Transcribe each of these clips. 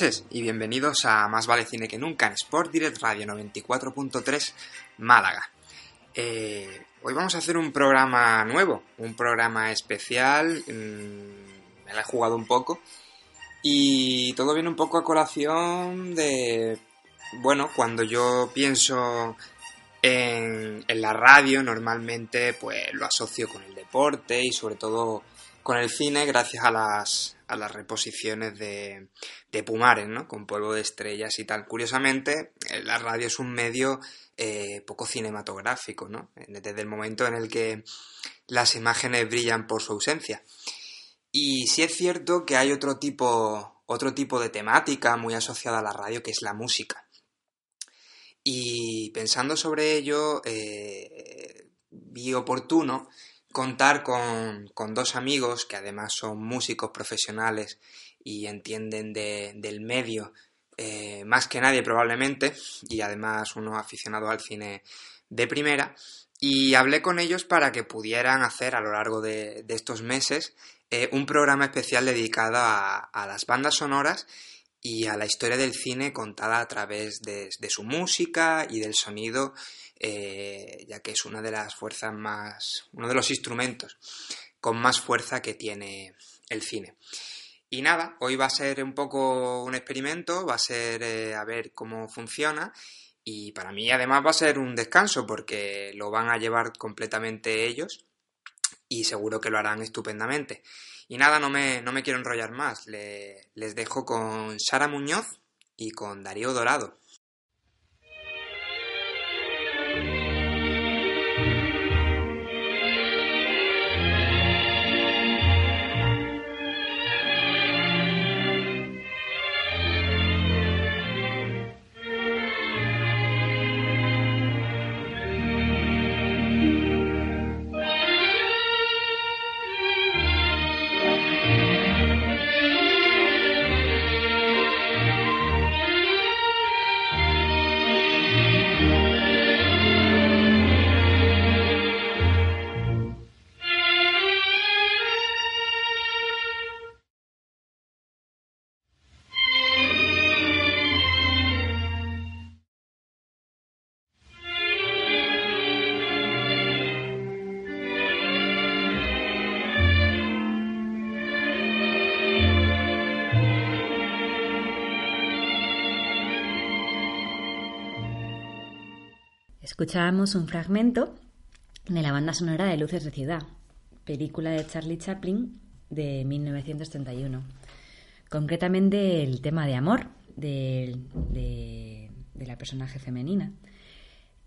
y bienvenidos a Más vale cine que nunca en Sport Direct Radio 94.3 Málaga. Eh, hoy vamos a hacer un programa nuevo, un programa especial, mm, me la he jugado un poco y todo viene un poco a colación de, bueno, cuando yo pienso en, en la radio normalmente pues lo asocio con el deporte y sobre todo con el cine gracias a las, a las reposiciones de, Pumares, ¿no? Con polvo de estrellas y tal. Curiosamente, eh, la radio es un medio eh, poco cinematográfico, ¿no? Desde el momento en el que las imágenes brillan por su ausencia. Y sí es cierto que hay otro tipo, otro tipo de temática muy asociada a la radio, que es la música. Y pensando sobre ello, eh, vi oportuno contar con, con, dos amigos que además son músicos profesionales y entienden de, del medio eh, más que nadie probablemente y además uno aficionado al cine de primera. Y hablé con ellos para que pudieran hacer a lo largo de, de estos meses eh, un programa especial dedicado a, a, las bandas sonoras y a la historia del cine contada a través de, de su música y del sonido eh, ya que es una de las fuerzas más, uno de los instrumentos con más fuerza que tiene el cine. Y nada, hoy va a ser un poco un experimento, va a ser eh, a ver cómo funciona y para mí además va a ser un descanso porque lo van a llevar completamente ellos y seguro que lo harán estupendamente. Y nada, no me, no me quiero enrollar más, Le, les dejo con Sara Muñoz y con Darío Dorado. Escuchábamos un fragmento de la banda sonora de Luces de Ciudad, película de Charlie Chaplin de 1931. Concretamente el tema de amor de, la personaje femenina.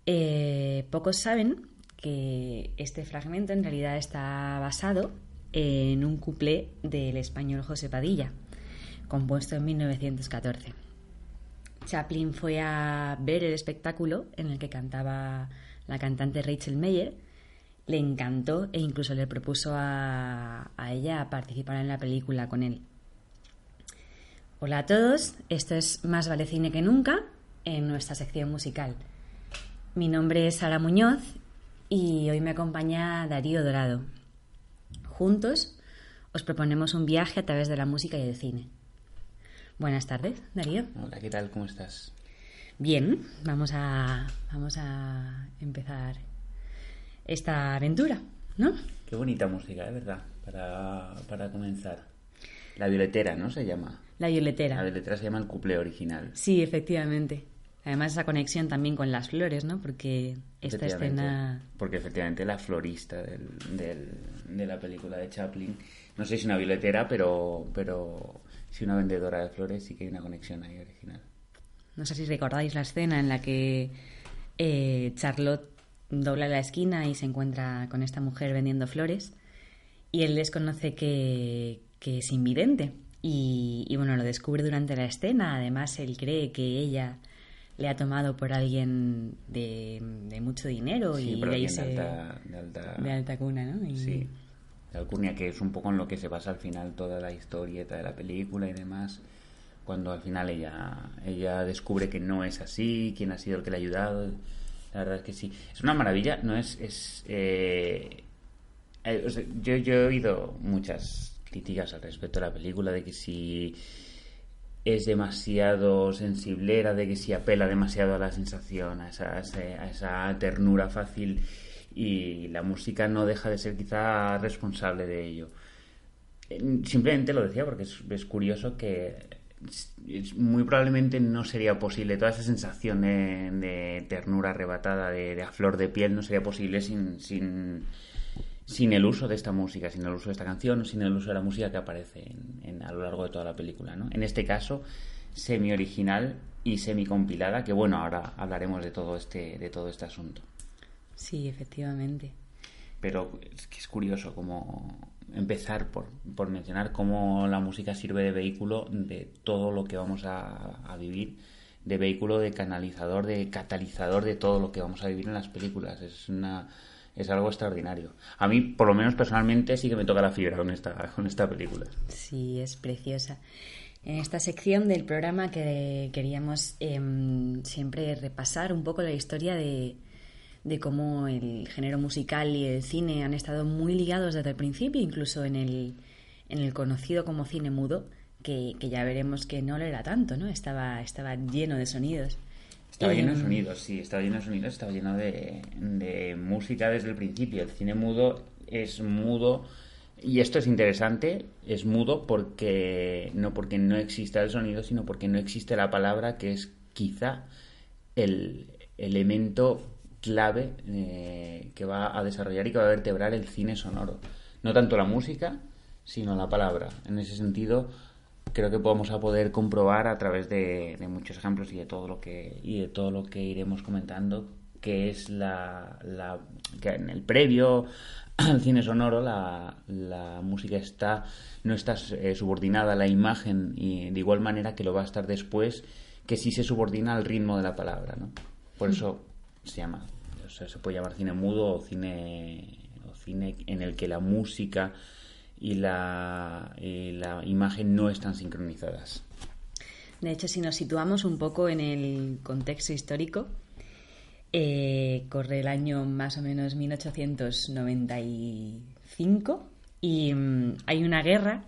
Eh, pocos saben que este fragmento en realidad está basado en un cuplé del español José Padilla, compuesto en 1914. Chaplin fue a ver el espectáculo en el que cantaba la cantante Rachel Meyer, le encantó e incluso le propuso a, a, ella participar en la película con él. Hola a todos, esto es Más vale cine que nunca en nuestra sección musical. Mi nombre es Sara Muñoz y hoy me acompaña Darío Dorado. Juntos os proponemos un viaje a través de la música y el cine. Buenas tardes, Darío. Hola, ¿qué tal? ¿Cómo estás? Bien, vamos a, vamos a empezar esta aventura, ¿no? Qué bonita música, es verdad, para, para comenzar. La violetera, ¿no? Se llama. La violetera. La violetera se llama el cuplé original. Sí, efectivamente. Además esa conexión también con las flores, ¿no? Porque esta escena... Porque efectivamente la florista del, del, de la película de Chaplin, no sé si una violetera, pero, pero si una vendedora de flores sí que hay una conexión ahí original. No sé si recordáis la escena en la que eh, Charlotte dobla la esquina y se encuentra con esta mujer vendiendo flores y él desconoce que, que es invidente y, y, bueno, lo descubre durante la escena. Además, él cree que ella le ha tomado por alguien de, de mucho dinero y de, ahí se, de, alta, de, alta, de, alta, cuna, ¿no? Y... Sí, de alcurnia, que es un poco en lo que se basa al final toda la historieta de la película y demás cuando al final ella, ella descubre que no es así, quién ha sido el que le ha ayudado. La verdad es que sí. Es una maravilla, no es... es eh, eh, yo, yo he oído muchas críticas al respecto de la película, de que si es demasiado sensiblera, de que si apela demasiado a la sensación, a esa, a esa ternura fácil y la música no deja de ser quizá responsable de ello. Simplemente lo decía porque es, curioso que muy probablemente no sería posible, toda esa sensación de, ternura arrebatada, de, a flor de piel, no sería posible sin, sin, sin, el uso de esta música, sin el uso de esta canción, sin el uso de la música que aparece en, a lo largo de toda la película. ¿no? En este caso, semi-original y semi-compilada, que bueno, ahora hablaremos de todo este, de todo este asunto. Sí, efectivamente. Pero es que es curioso como empezar por, por, mencionar cómo la música sirve de vehículo de todo lo que vamos a, a, vivir, de vehículo, de canalizador, de catalizador de todo lo que vamos a vivir en las películas. Es una es algo extraordinario. A mí, por lo menos personalmente, sí que me toca la fibra con esta, con esta película. Sí, es preciosa. En esta sección del programa que queríamos eh, siempre repasar un poco la historia de, de cómo el género musical y el cine han estado muy ligados desde el principio, incluso en el, en el conocido como cine mudo, que, que, ya veremos que no lo era tanto, ¿no? Estaba, estaba lleno de sonidos. Estaba lleno de sonidos, sí, estaba lleno de sonidos, estaba lleno de, de música desde el principio. El cine mudo es mudo y esto es interesante, es mudo porque no porque no exista el sonido, sino porque no existe la palabra que es quizá el elemento clave eh, que va a desarrollar y que va a vertebrar el cine sonoro. No tanto la música, sino la palabra. En ese sentido, creo que vamos a poder comprobar a través de, muchos ejemplos y de todo lo que y de todo lo que iremos comentando que es la, la que en el previo al cine sonoro la, la música está no está eh, subordinada a la imagen y de igual manera que lo va a estar después que sí se subordina al ritmo de la palabra ¿no? por eso se llama, o sea, se puede llamar cine mudo o cine, o cine en el que la música y la, y la imagen no están sincronizadas. De hecho, si nos situamos un poco en el contexto histórico, eh, corre el año más o menos 1895 y mm, hay una guerra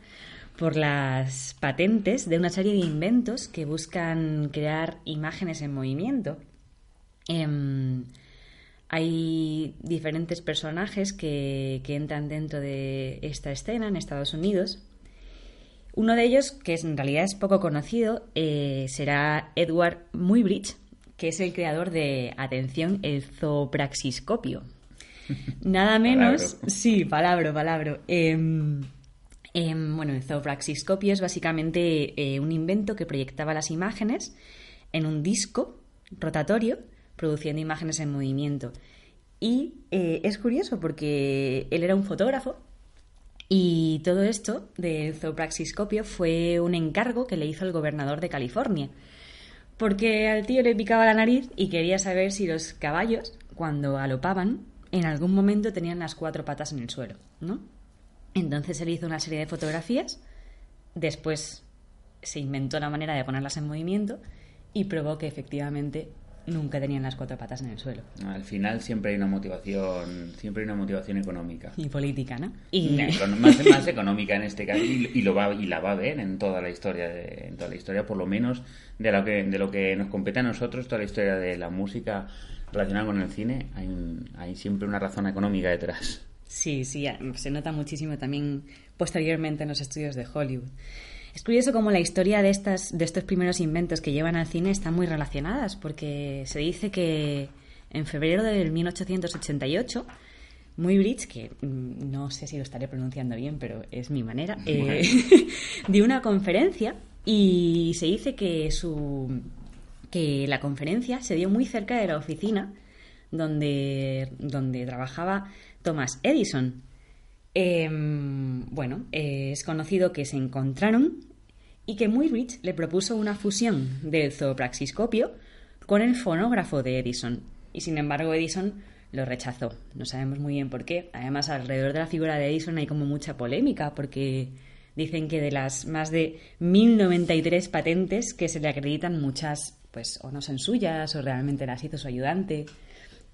por las patentes de una serie de inventos que buscan crear imágenes en movimiento. Em, hay diferentes personajes que, que, entran dentro de esta escena en Estados Unidos. Uno de ellos, que en realidad es poco conocido, eh, será Edward Muybridge, que es el creador de, atención, el zoopraxiscopio. Nada menos, sí, palabra, palabra. Eh, eh, bueno, el zoopraxiscopio es básicamente eh, un invento que proyectaba las imágenes en un disco rotatorio produciendo imágenes en movimiento. Y eh, es curioso porque él era un fotógrafo y todo esto del zoopraxiscopio fue un encargo que le hizo el gobernador de California. Porque al tío le picaba la nariz y quería saber si los caballos, cuando alopaban, en algún momento tenían las cuatro patas en el suelo, ¿no? Entonces él hizo una serie de fotografías, después se inventó la manera de ponerlas en movimiento y probó que efectivamente nunca tenían las cuatro patas en el suelo. Al final siempre hay una motivación, siempre hay una motivación económica. Y política, ¿no? Y... más, más económica en este caso y, lo va, y la va a ver en toda la historia, de, en toda la historia, por lo menos de lo que, de lo que nos compete a nosotros, toda la historia de la música relacionada con el cine, hay, hay siempre una razón económica detrás. Sí, sí, se nota muchísimo también posteriormente en los estudios de Hollywood. Es curioso cómo la historia de, estas, de estos primeros inventos que llevan al cine están muy relacionadas, porque se dice que en febrero del 1888, Muybridge, que mm, no sé si lo estaré pronunciando bien, pero es mi manera, eh, dio una conferencia y se dice que, su, que la conferencia se dio muy cerca de la oficina donde, donde trabajaba Thomas Edison. Em, bueno, es conocido que se encontraron y que Muybridge le propuso una fusión del zoopraxiscopio con el fonógrafo de Edison. Y sin embargo Edison lo rechazó. No sabemos muy bien por qué. Además, alrededor de la figura de Edison hay como mucha polémica porque dicen que de las más de 1093 patentes que se le acreditan, muchas pues o no son suyas o realmente las hizo su ayudante.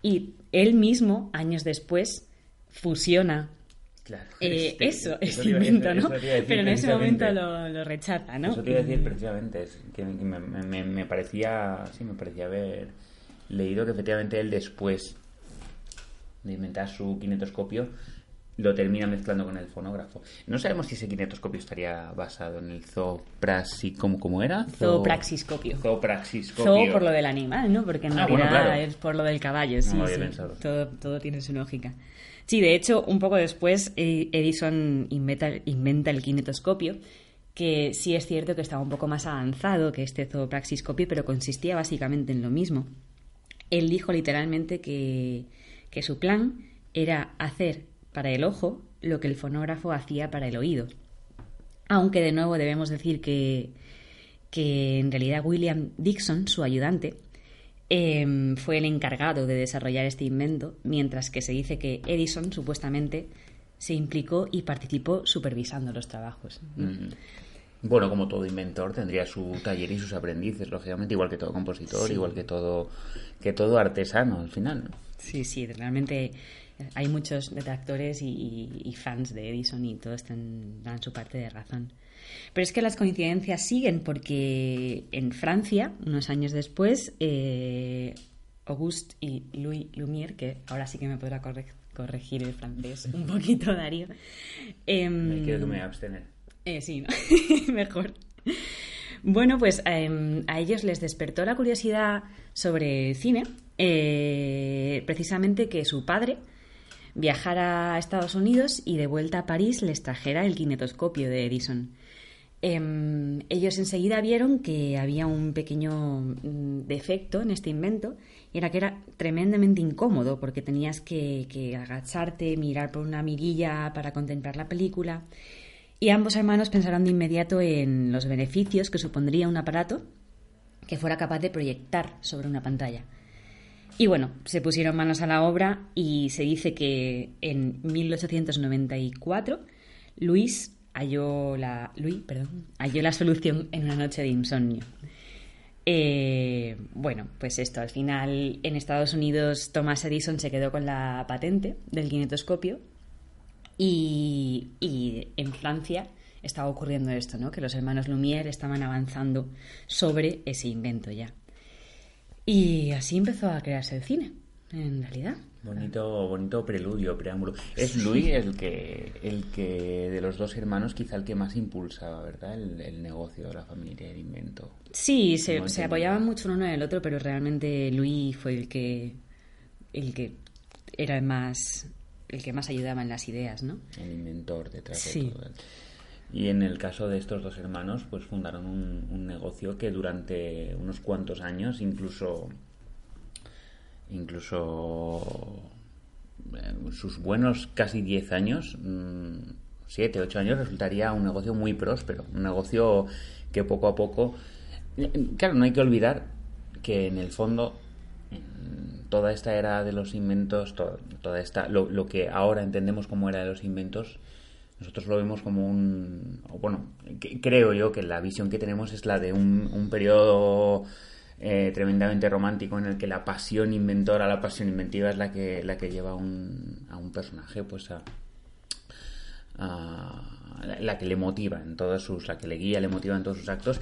Y él mismo, años después, fusiona eh, eso, ese invento, ¿no? Pero en ese momento lo, rechaza, ¿no? Eso te iba a decir precisamente, que me, parecía, sí, me parecía haber leído que efectivamente él después de inventar su kinetoscopio lo termina mezclando con el fonógrafo. No sabemos si ese kinetoscopio estaría basado en el zoopraxis, ¿cómo, era? Zoopraxiscopio. Zoopraxiscopio. Zoo por lo del animal, ¿no? Porque en ah, realidad es por lo del caballo, sí, Todo, todo tiene su lógica. Sí, de hecho, un poco después eh, Edison inventa, el kinetoscopio, que sí es cierto que estaba un poco más avanzado que este zoopraxiscopio, pero consistía básicamente en lo mismo. Él dijo literalmente que, su plan era hacer para el ojo lo que el fonógrafo hacía para el oído. Aunque de nuevo debemos decir que, que en realidad William Dixon, su ayudante, Em, fue el encargado de desarrollar este invento, mientras que se dice que Edison supuestamente se implicó y participó supervisando los trabajos. Bueno, como todo inventor tendría su taller y sus aprendices, lógicamente, igual que todo compositor, igual que todo que todo artesano al final. Sí, sí, realmente hay muchos detractores y, fans de Edison y todos dan su parte de razón. Pero es que las coincidencias siguen porque en Francia, unos años después, eh, Auguste y Louis Lumière, que ahora sí que me podrá corregir el francés un poquito, Darío. Em, me quiero que me abstener. Eh, sí, mejor. Bueno, pues em, a ellos les despertó la curiosidad sobre cine, eh, precisamente que su padre viajara a Estados Unidos y de vuelta a París les trajera el kinetoscopio de Edison. Em, ellos enseguida vieron que había un pequeño mm, defecto en este invento y era que era tremendamente incómodo porque tenías que, que, agacharte, mirar por una mirilla para contemplar la película y ambos hermanos pensaron de inmediato en los beneficios que supondría un aparato que fuera capaz de proyectar sobre una pantalla. Y bueno, se pusieron manos a la obra y se dice que en 1894 Luis halló la, perdón, halló la solución en una noche de insomnio. Eh, bueno, pues esto, al final en Estados Unidos Thomas Edison se quedó con la patente del kinetoscopio y, y en Francia estaba ocurriendo esto, ¿no? Que los hermanos Lumière estaban avanzando sobre ese invento ya. Y así empezó a crearse el cine, en realidad. Bonito, bonito preludio, preámbulo. Es Luis el que, el que de los dos hermanos quizá el que más impulsaba, ¿verdad? El, negocio de la familia, el invento. Sí, se, se apoyaban mucho uno en el otro, pero realmente Luis fue el que, el que era el más, el que más ayudaba en las ideas, ¿no? El inventor detrás de todo. Y en el caso de estos dos hermanos, pues fundaron un, un negocio que durante unos cuantos años, incluso incluso eh, sus buenos casi 10 años, 7, mm, 8 años, resultaría un negocio muy próspero, un negocio que poco a poco... Claro, no hay que olvidar que en el fondo toda esta era de los inventos, toda, esta, lo, que ahora entendemos como era de los inventos, nosotros lo vemos como un, bueno, creo yo que la visión que tenemos es la de un, un periodo eh, tremendamente romántico en el que la pasión inventora, la pasión inventiva es la que, la que lleva a un, a un personaje pues a, la que le motiva en todos sus, la que le guía, le motiva en todos sus actos.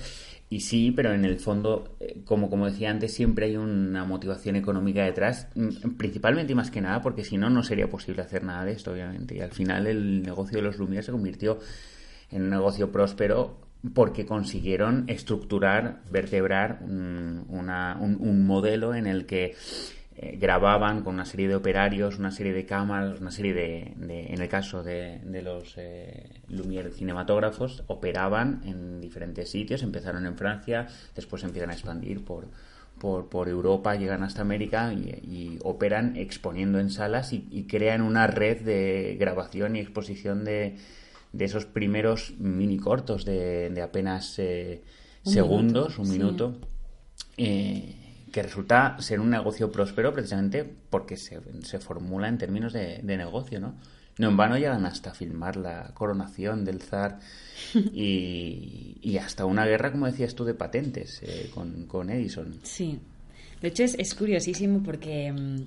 Y sí, pero en el fondo, eh, como, como decía antes, siempre hay una motivación económica detrás, mm, principalmente y más que nada, porque si no, no sería posible hacer nada de esto, obviamente. Y al final el negocio de los Lumière se convirtió en un negocio próspero porque consiguieron estructurar, vertebrar un, un modelo en el que eh, grababan con una serie de operarios, una serie de cámaras, una serie de, en el caso de, los eh, Lumière cinematógrafos, operaban en diferentes sitios, empezaron en Francia, después empiezan a expandir por, por, Europa, llegan hasta América y, operan exponiendo en salas y, crean una red de grabación y exposición de, de esos primeros mini cortos de, apenas eh, segundos, un minuto. Eh, que resulta ser un negocio próspero precisamente porque se, se formula en términos de, negocio, ¿no? No en vano llegan hasta filmar la coronación del zar y, hasta una guerra, como decías tú, de patentes eh, con, Edison. Sí. De hecho, es, curiosísimo porque mm,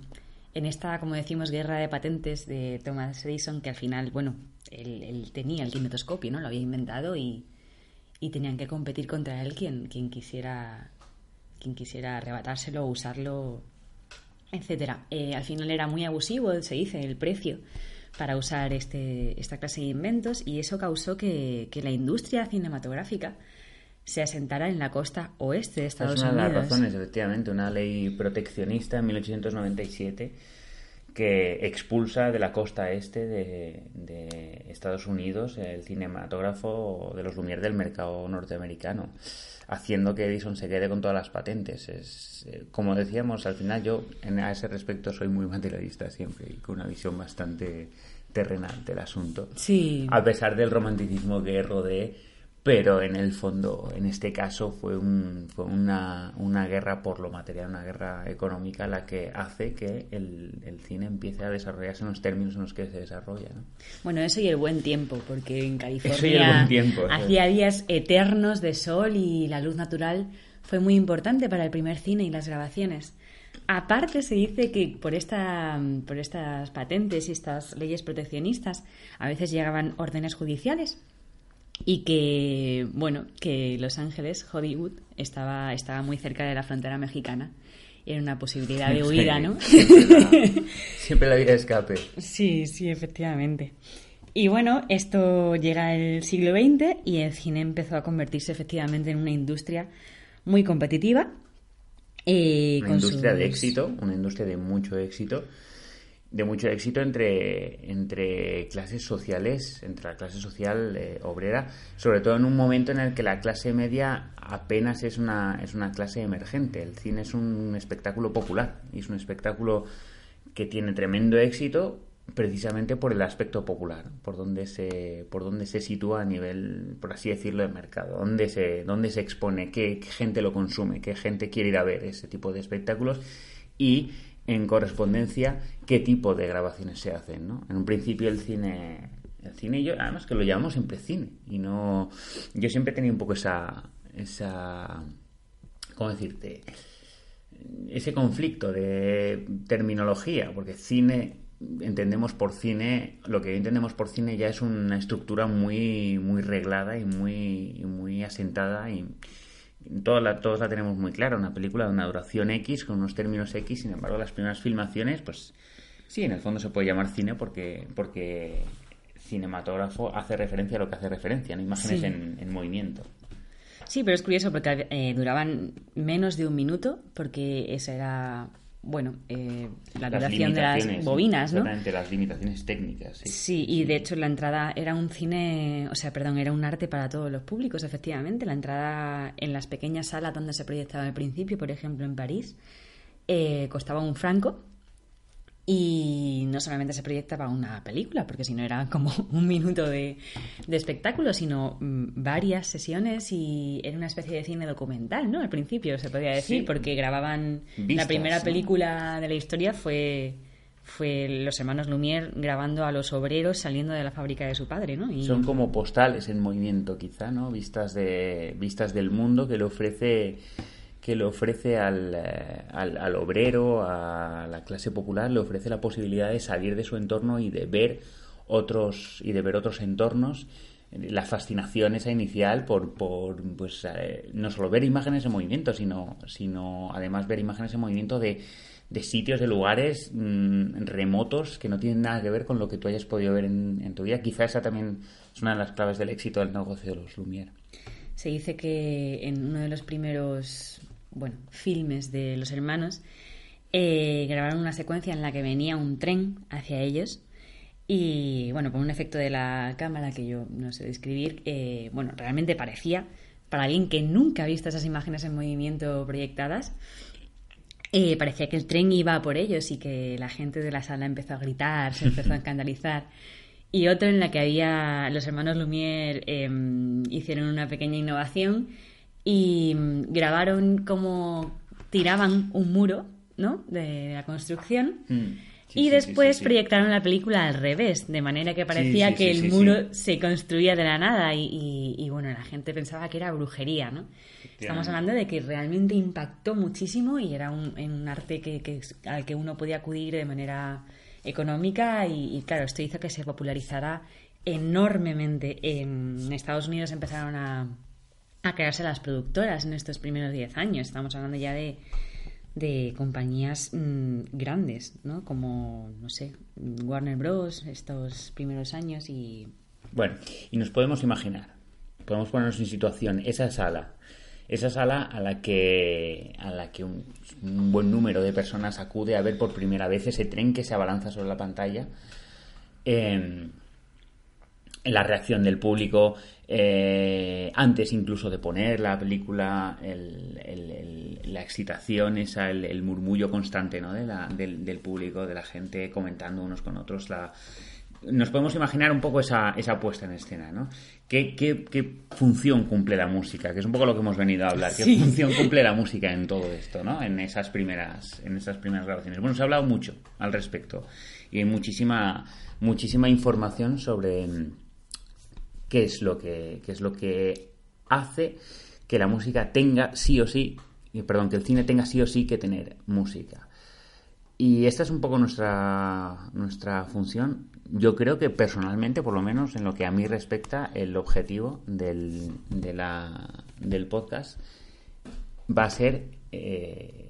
en esta, como decimos, guerra de patentes de Thomas Edison, que al final, bueno, él, tenía el kinetoscopio, ¿no? Lo había inventado y, y tenían que competir contra él quien, quien quisiera quien quisiera arrebatárselo usarlo, etcétera. Eh, al final era muy abusivo, se dice, el precio para usar este, esta clase de inventos y eso causó que, la industria cinematográfica se asentara en la costa oeste de Estados Unidos. Es una de las razones, efectivamente, una ley proteccionista en 1897 que expulsa de la costa este de, de Estados Unidos el cinematógrafo de los Lumière del mercado norteamericano haciendo que Edison se quede con todas las patentes. Es, eh, como decíamos, al final yo en, a ese respecto soy muy materialista siempre y con una visión bastante terrenal del asunto. Sí. A pesar del romanticismo que rodee pero en el fondo, en este caso, fue, un, fue una, una, guerra por lo material, una guerra económica la que hace que el, el, cine empiece a desarrollarse en los términos en los que se desarrolla. Bueno, eso y el buen tiempo, porque en California hacía días eternos de sol y la luz natural fue muy importante para el primer cine y las grabaciones. Aparte se dice que por, esta, por estas patentes y estas leyes proteccionistas a veces llegaban órdenes judiciales y que, bueno, que Los Ángeles, Hollywood, estaba, estaba muy cerca de la frontera mexicana. Era una posibilidad de huida, ¿no? Siempre la, vida escape. Sí, sí, efectivamente. Y bueno, esto llega al siglo XX y el cine empezó a convertirse efectivamente en una industria muy competitiva. Eh, una industria de éxito, una industria de mucho éxito de mucho éxito entre, entre clases sociales, entre la clase social eh, obrera, sobre todo en un momento en el que la clase media apenas es una, es una clase emergente. El cine es un espectáculo popular y es un espectáculo que tiene tremendo éxito precisamente por el aspecto popular, por donde se, por donde se sitúa a nivel, por así decirlo, de mercado, dónde se, dónde se expone, qué gente lo consume, qué gente quiere ir a ver ese tipo de espectáculos y en correspondencia qué tipo de grabaciones se hacen, ¿no? En un principio el cine, el cine yo, además que lo llamamos siempre cine y no, yo siempre tenido un poco esa, esa, ¿cómo decirte? Ese conflicto de terminología, porque cine entendemos por cine, lo que entendemos por cine ya es una estructura muy, muy reglada y muy, muy asentada y todos la, todos la tenemos muy clara, una película de una duración X con unos términos X, sin embargo las primeras filmaciones, pues sí, en el fondo se puede llamar cine porque, porque cinematógrafo hace referencia a lo que hace referencia, ¿no? imágenes en, movimiento. Sí, pero es curioso porque eh, duraban menos de un minuto, porque esa era bueno, eh, la duración de las bobinas, ¿no? las limitaciones técnicas. Sí. sí, y de hecho la entrada era un cine, o sea, perdón, era un arte para todos los públicos, efectivamente. La entrada en las pequeñas salas donde se proyectaba al principio, por ejemplo en París, eh, costaba un franco y no solamente se proyecta para una película, porque si no era como un minuto de, espectáculo, sino mm, varias sesiones y era una especie de cine documental, ¿no? Al principio se podía decir, porque grababan la primera película de la historia fue fue los hermanos Lumière grabando a los obreros saliendo de la fábrica de su padre, ¿no? Y... Son como postales en movimiento, quizá, ¿no? Vistas de vistas del mundo que le ofrece que le ofrece al, eh, al, al, obrero, a la clase popular, le ofrece la posibilidad de salir de su entorno y de ver otros y de ver otros entornos. La fascinación esa inicial por, por pues, eh, no solo ver imágenes en movimiento, sino, sino además ver imágenes en movimiento de, de sitios, de lugares mmm, remotos que no tienen nada que ver con lo que tú hayas podido ver en, en tu vida. Quizá esa también es una de las claves del éxito del negocio de los Lumière. Se dice que en uno de los primeros bueno, filmes de los hermanos, eh, grabaron una secuencia en la que venía un tren hacia ellos y, bueno, con un efecto de la cámara que yo no sé describir, eh, bueno, realmente parecía, para alguien que nunca ha visto esas imágenes en movimiento proyectadas, eh, parecía que el tren iba por ellos y que la gente de la sala empezó a gritar, se empezó a escandalizar. Y otro en la que había los hermanos Lumière eh, hicieron una pequeña innovación y mm, grabaron como tiraban un muro ¿no? de la construcción mm, sí, y sí, después sí, proyectaron la película al revés, de manera que parecía que el muro se construía de la nada y, y, y, bueno, la gente pensaba que era brujería, ¿no? Estamos hablando de que realmente impactó muchísimo y era un, un arte que, que, al que uno podía acudir de manera económica y, y claro, esto hizo que se popularizara enormemente. En Estados Unidos empezaron a a crearse las productoras en estos primeros 10 años. Estamos hablando ya de, de compañías mmm, grandes, ¿no? Como, no sé, Warner Bros. estos primeros años y... Bueno, y nos podemos imaginar, podemos ponernos en situación, esa sala, esa sala a la que, a la que un, buen número de personas acude a ver por primera vez ese tren que se abalanza sobre la pantalla. Eh, la reacción del público, eh, antes incluso de poner la película, el, el, el, la excitación, esa, el, murmullo constante ¿no? de la, del, del, público, de la gente comentando unos con otros. La... Nos podemos imaginar un poco esa, esa puesta en escena, ¿no? ¿Qué, ¿Qué, qué, función cumple la música? Que es un poco lo que hemos venido a hablar. ¿Qué sí. función cumple la música en todo esto, ¿no? En esas primeras, en esas primeras grabaciones. Bueno, se ha hablado mucho al respecto y hay muchísima, muchísima información sobre qué es lo que, qué es lo que hace que la música tenga sí o sí, perdón, que el cine tenga sí o sí que tener música. Y esta es un poco nuestra, nuestra función. Yo creo que personalmente, por lo menos en lo que a mí respecta, el objetivo del, del podcast va a ser eh,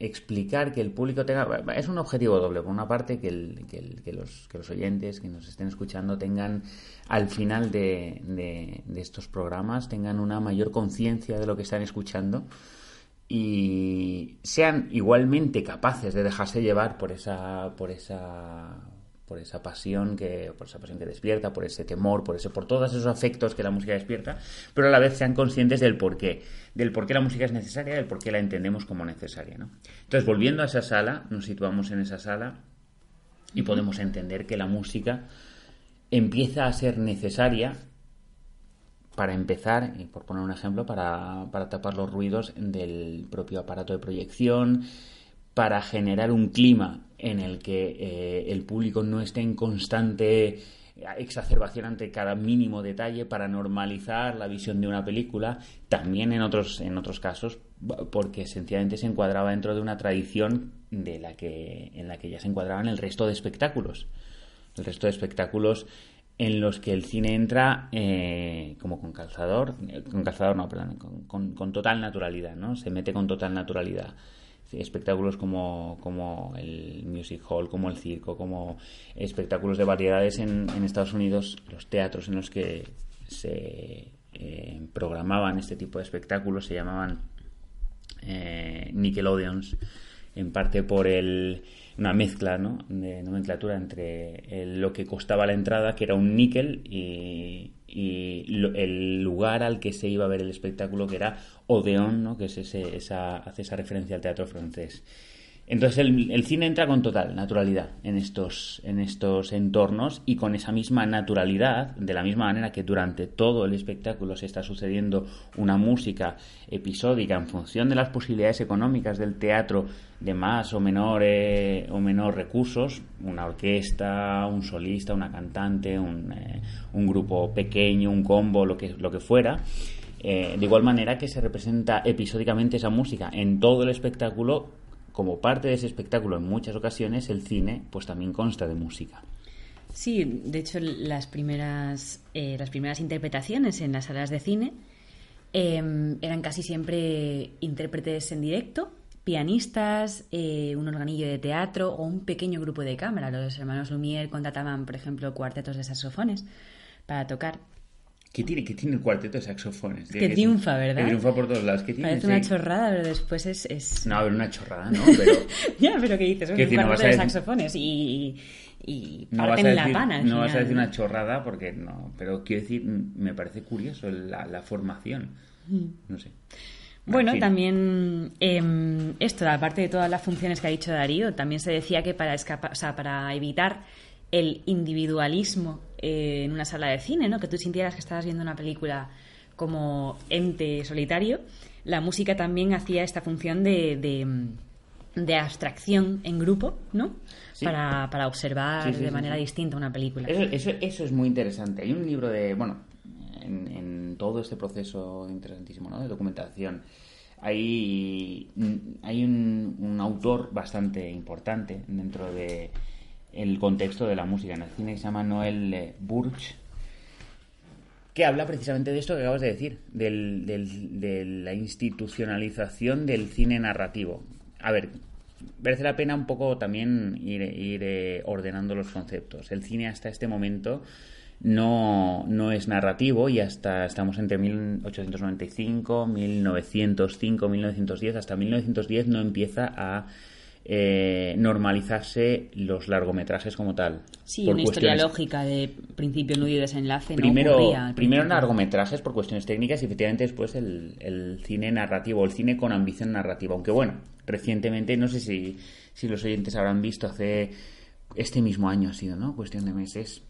explicar que el público tenga... Es un objetivo doble. Por una parte, que, el, que, el, que, los, que los oyentes que nos estén escuchando tengan, al final de, de, de estos programas, tengan una mayor conciencia de lo que están escuchando y sean igualmente capaces de dejarse llevar por esa, por esa por esa pasión que por esa pasión que despierta, por ese temor, por ese por todos esos afectos que la música despierta, pero a la vez sean conscientes del porqué, del por qué la música es necesaria, del por qué la entendemos como necesaria, ¿no? Entonces, volviendo a esa sala, nos situamos en esa sala y podemos entender que la música empieza a ser necesaria para empezar, y por poner un ejemplo, para, para tapar los ruidos del propio aparato de proyección, para generar un clima en el que eh, el público no esté en constante exacerbación ante cada mínimo detalle para normalizar la visión de una película, también en otros, en otros casos, porque sencillamente se encuadraba dentro de una tradición de la que, en la que ya se encuadraban el resto de espectáculos. El resto de espectáculos en los que el cine entra eh, como con calzador, con calzador no, perdón, con, con total naturalidad, ¿no? Se mete con total naturalidad espectáculos como, como el music hall, como el circo, como espectáculos de variedades en, Estados Unidos, los teatros en los que se eh, programaban este tipo de espectáculos se llamaban eh, Nickelodeons, en parte por el, una mezcla ¿no? de nomenclatura entre el, lo que costaba la entrada, que era un níquel, y, y lo, el lugar al que se iba a ver el espectáculo, que era Odeón, ¿no? que es ese, esa, hace esa referencia al teatro francés. Entonces el, el, cine entra con total naturalidad en estos, en estos entornos y con esa misma naturalidad, de la misma manera que durante todo el espectáculo se está sucediendo una música episódica en función de las posibilidades económicas del teatro de más o menor, eh, o menor recursos, una orquesta, un solista, una cantante, un, eh, un grupo pequeño, un combo, lo que, lo que fuera Eh, de igual manera que se representa episódicamente esa música en todo el espectáculo, como parte de ese espectáculo en muchas ocasiones, el cine pues también consta de música. Sí, de hecho las primeras, eh, las primeras interpretaciones en las salas de cine em, eran casi siempre intérpretes en directo, pianistas, eh, un organillo de teatro o un pequeño grupo de cámara. Los hermanos Lumière contrataban, por ejemplo, cuartetos de saxofones para tocar. ¿Qué tiene, qué tiene el cuarteto de saxofones? Que triunfa, ¿verdad? Que triunfa por todos lados. ¿Qué tiene? Parece una chorrada, pero después es... es... No, a ver, una chorrada, ¿no? Pero... ya, pero ¿qué dices? Un cuarteto de saxofones y y parten la pana. no vas a decir una chorrada porque no, pero quiero decir, me parece curioso la, formación. Mm. No sé. Bueno, también eh, esto, aparte de todas las funciones que ha dicho Darío, también se decía que para escapar, o sea, para evitar el individualismo eh, en una sala de cine, ¿no? Que tú sintieras que estabas viendo una película como ente solitario, la música también hacía esta función de de abstracción en grupo, ¿no? Para, para, observar de manera distinta una película. Eso, eso, es muy interesante. Hay un libro de, bueno, en, todo este proceso interesantísimo, ¿no? De documentación. Hay, hay un, un autor bastante importante dentro de el contexto de la música en el cine se llama Noel Burch que habla precisamente de esto que acabas de decir, del, de la institucionalización del cine narrativo. A ver, merece la pena un poco también ir, eh, ordenando los conceptos. El cine hasta este momento no, no es narrativo y hasta estamos entre 1895, 1905, 1910, hasta 1910 no empieza a eh, normalizarse los largometrajes como tal. Sí, una historia lógica de principio, nudo y desenlace. Primero, primero largometrajes por cuestiones técnicas y efectivamente después el, el, cine narrativo, el cine con ambición narrativa. Aunque bueno, recientemente, no sé si, si los oyentes habrán visto, hace este mismo año ha sido, ¿no? Cuestión de meses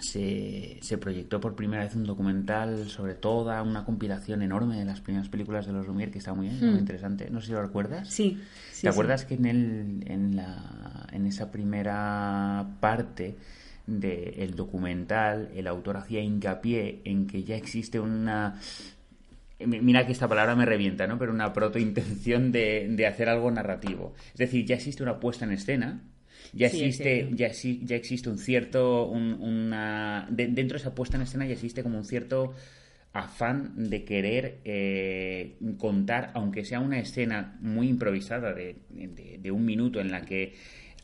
se, se, proyectó por primera vez un documental sobre toda una compilación enorme de las primeras películas de los Lumière que está muy, bien, muy hmm. interesante. No sé si lo recuerdas. Sí. ¿Te acuerdas que en, el, en, la, en esa primera parte del documental el autor hacía hincapié en que ya existe una mira que esta palabra me revienta, ¿no? Pero una protointención de, de hacer algo narrativo. Es decir, ya existe una puesta en escena ya existe, ya, ya existe un cierto, una, dentro de esa puesta en escena ya existe como un cierto afán de querer eh, contar, aunque sea una escena muy improvisada de, de, un minuto en la que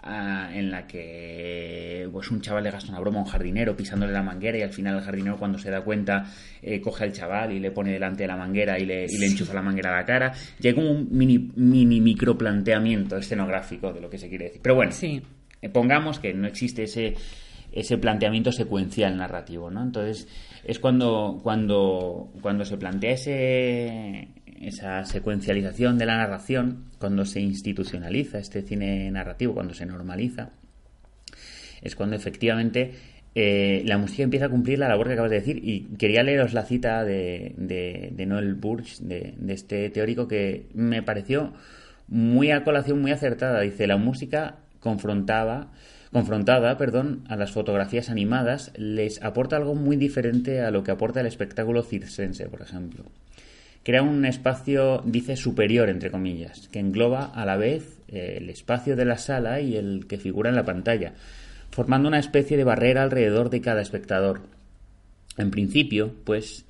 ah, en la que pues un chaval le gasta una broma a un jardinero pisándole la manguera y al final el jardinero cuando se da cuenta eh, coge al chaval y le pone delante de la manguera y le, y le enchufa la manguera a la cara. Ya hay como un mini, mini microplanteamiento escenográfico de lo que se quiere decir. Pero bueno, sí. Eh, pongamos que no existe ese, ese planteamiento secuencial narrativo, ¿no? Entonces es cuando, cuando, cuando se plantea ese, esa secuencialización de la narración, cuando se institucionaliza este cine narrativo, cuando se normaliza, es cuando efectivamente eh, la música empieza a cumplir la labor que acabas de decir. Y quería leeros la cita de, de, Noel Burch, de, este teórico, que me pareció muy a colación, muy acertada. Dice, la música confrontaba, confrontada perdón, a las fotografías animadas, les aporta algo muy diferente a lo que aporta el espectáculo circense, por ejemplo. Crea un espacio, dice, superior, entre comillas, que engloba a la vez eh, el espacio de la sala y el que figura en la pantalla, formando una especie de barrera alrededor de cada espectador. En principio, pues,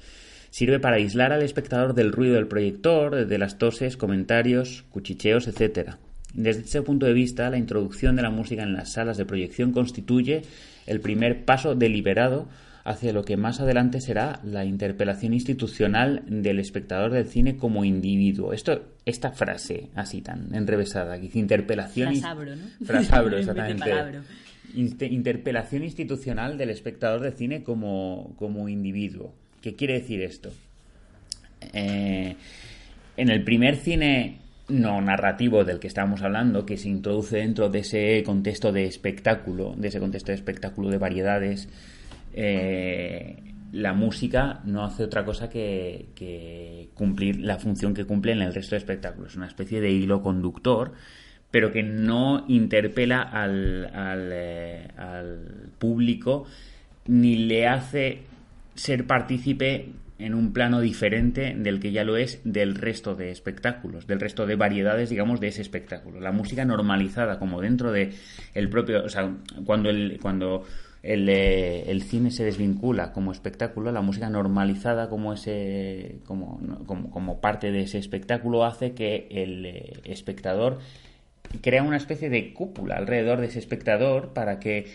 sirve para aislar al espectador del ruido del proyector, de las toses, comentarios, cuchicheos, etc. Desde ese punto de vista, la introducción de la música en las salas de proyección constituye el primer paso deliberado hacia lo que más adelante será la interpelación institucional del espectador del cine como individuo. Esto, esta frase así tan enrevesada, que dice interpelación... Frasabro, ¿no? Frasabro, exactamente. interpelación institucional del espectador del cine como, como individuo. ¿Qué quiere decir esto? Eh, en el primer cine no narrativo del que estábamos hablando, que se introduce dentro de ese contexto de espectáculo, de ese contexto de espectáculo de variedades, eh, la música no hace otra cosa que, cumplir la función que cumple en el resto de espectáculos, una especie de hilo conductor, pero que no interpela al, al, eh, al público ni le hace ser partícipe en un plano diferente del que ya lo es del resto de espectáculos, del resto de variedades, digamos, de ese espectáculo. La música normalizada, como dentro de el propio, o sea, cuando el, cuando el, eh, el cine se desvincula como espectáculo, la música normalizada como ese, como, como, como parte de ese espectáculo hace que el eh, espectador crea una especie de cúpula alrededor de ese espectador para que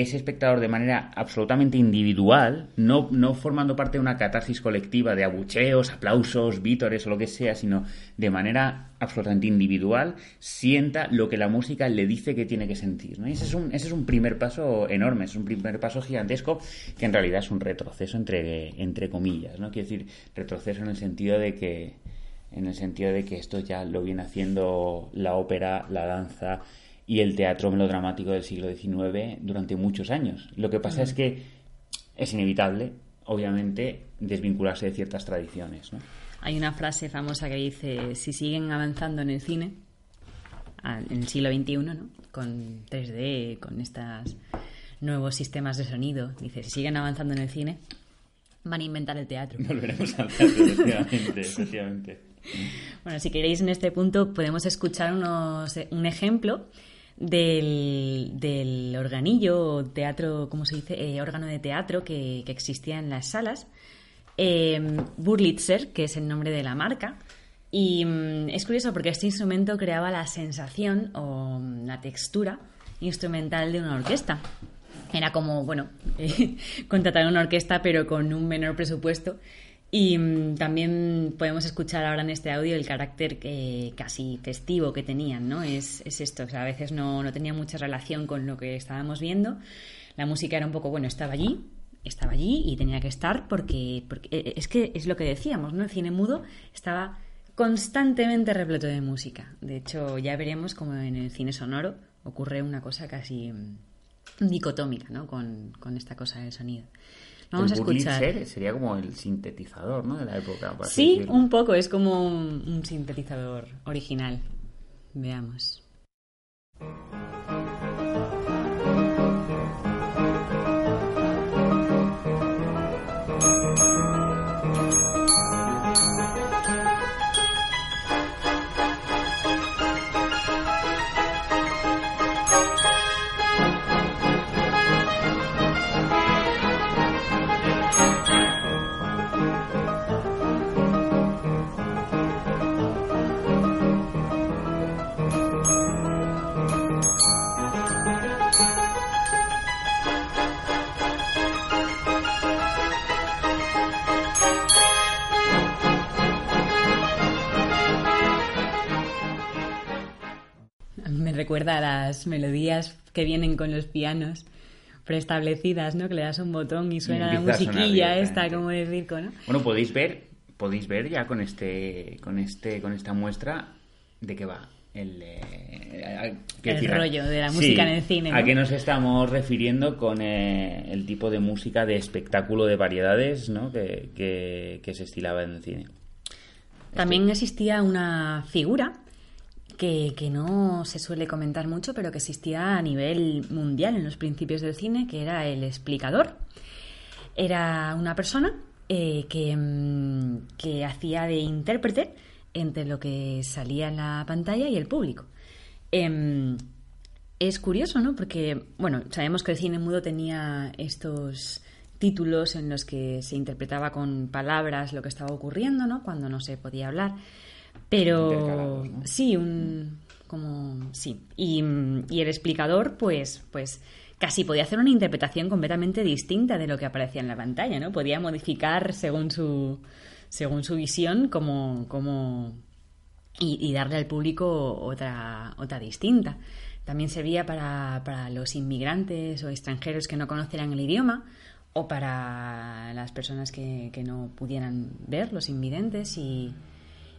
ese espectador de manera absolutamente individual, no, no formando parte de una catarsis colectiva de abucheos, aplausos, vítores o lo que sea, sino de manera absolutamente individual, sienta lo que la música le dice que tiene que sentir. Y ese es, un, ese es un primer paso enorme, es un primer paso gigantesco que en realidad es un retroceso entre, entre comillas. ¿no? Quiero decir, retroceso en el sentido de que en el sentido de que esto ya lo viene haciendo la ópera, la danza, y el teatro melodramático del siglo XIX durante muchos años. Lo que pasa es que es inevitable, obviamente, desvincularse de ciertas tradiciones. Hay una frase famosa que dice, si siguen avanzando en el cine, en el siglo XXI, ¿no? con 3D, con estos nuevos sistemas de sonido, dice, si siguen avanzando en el cine, van a inventar el teatro. Volveremos al teatro, efectivamente, efectivamente. Bueno, si queréis en este punto podemos escuchar unos, un ejemplo del, del organillo, teatro, ¿cómo se dice? Eh, órgano de teatro que, existía en las salas. Eh, Burlitzer, que es el nombre de la marca. Y mm, es curioso porque este instrumento creaba la sensación o mm, la textura instrumental de una orquesta. Era como, bueno, contratar una orquesta pero con un menor presupuesto y mm, también podemos escuchar ahora en este audio el carácter que, casi festivo que tenían, ¿no? Es, es esto, o sea, a veces no, no, tenía mucha relación con lo que estábamos viendo. La música era un poco, bueno, estaba allí, estaba allí y tenía que estar porque, porque eh, es que es lo que decíamos, ¿no? El cine mudo estaba constantemente repleto de música. De hecho, ya veremos como en el cine sonoro ocurre una cosa casi mm, dicotómica, ¿no? Con, con esta cosa del sonido. Vamos a escuchar. sería como el sintetizador, ¿no? De la época. Sí, un poco, es como un sintetizador original. Veamos. Recuerda a las melodías que vienen con los pianos preestablecidas, ¿no? Que le das un botón y suena la musiquilla esta como de circo, ¿no? Bueno, podéis ver, podéis ver ya con este, con este, con esta muestra de qué va el, eh, el rollo de la música en el cine. ¿A qué nos estamos refiriendo con eh, el tipo de música de espectáculo de variedades ¿no? que, que se estilaba en el cine? También existía una figura que, no se suele comentar mucho, pero que existía a nivel mundial en los principios del cine, que era el explicador. Era una persona eh, mm, que, hacía de intérprete entre lo que salía en la pantalla y el público. Em, es curioso, ¿no? Porque, bueno, sabemos que el cine mudo tenía estos títulos en los que se interpretaba con palabras lo que estaba ocurriendo, ¿no? Cuando no se podía hablar. Pero sí, un como sí. Y, el explicador, pues, pues casi podía hacer una interpretación completamente distinta de lo que aparecía en la pantalla, ¿no? Podía modificar según su según su visión como, como y, darle al público otra, otra distinta. También servía para, para los inmigrantes o extranjeros que no conocieran el idioma o para las personas que, que no pudieran ver, los invidentes y,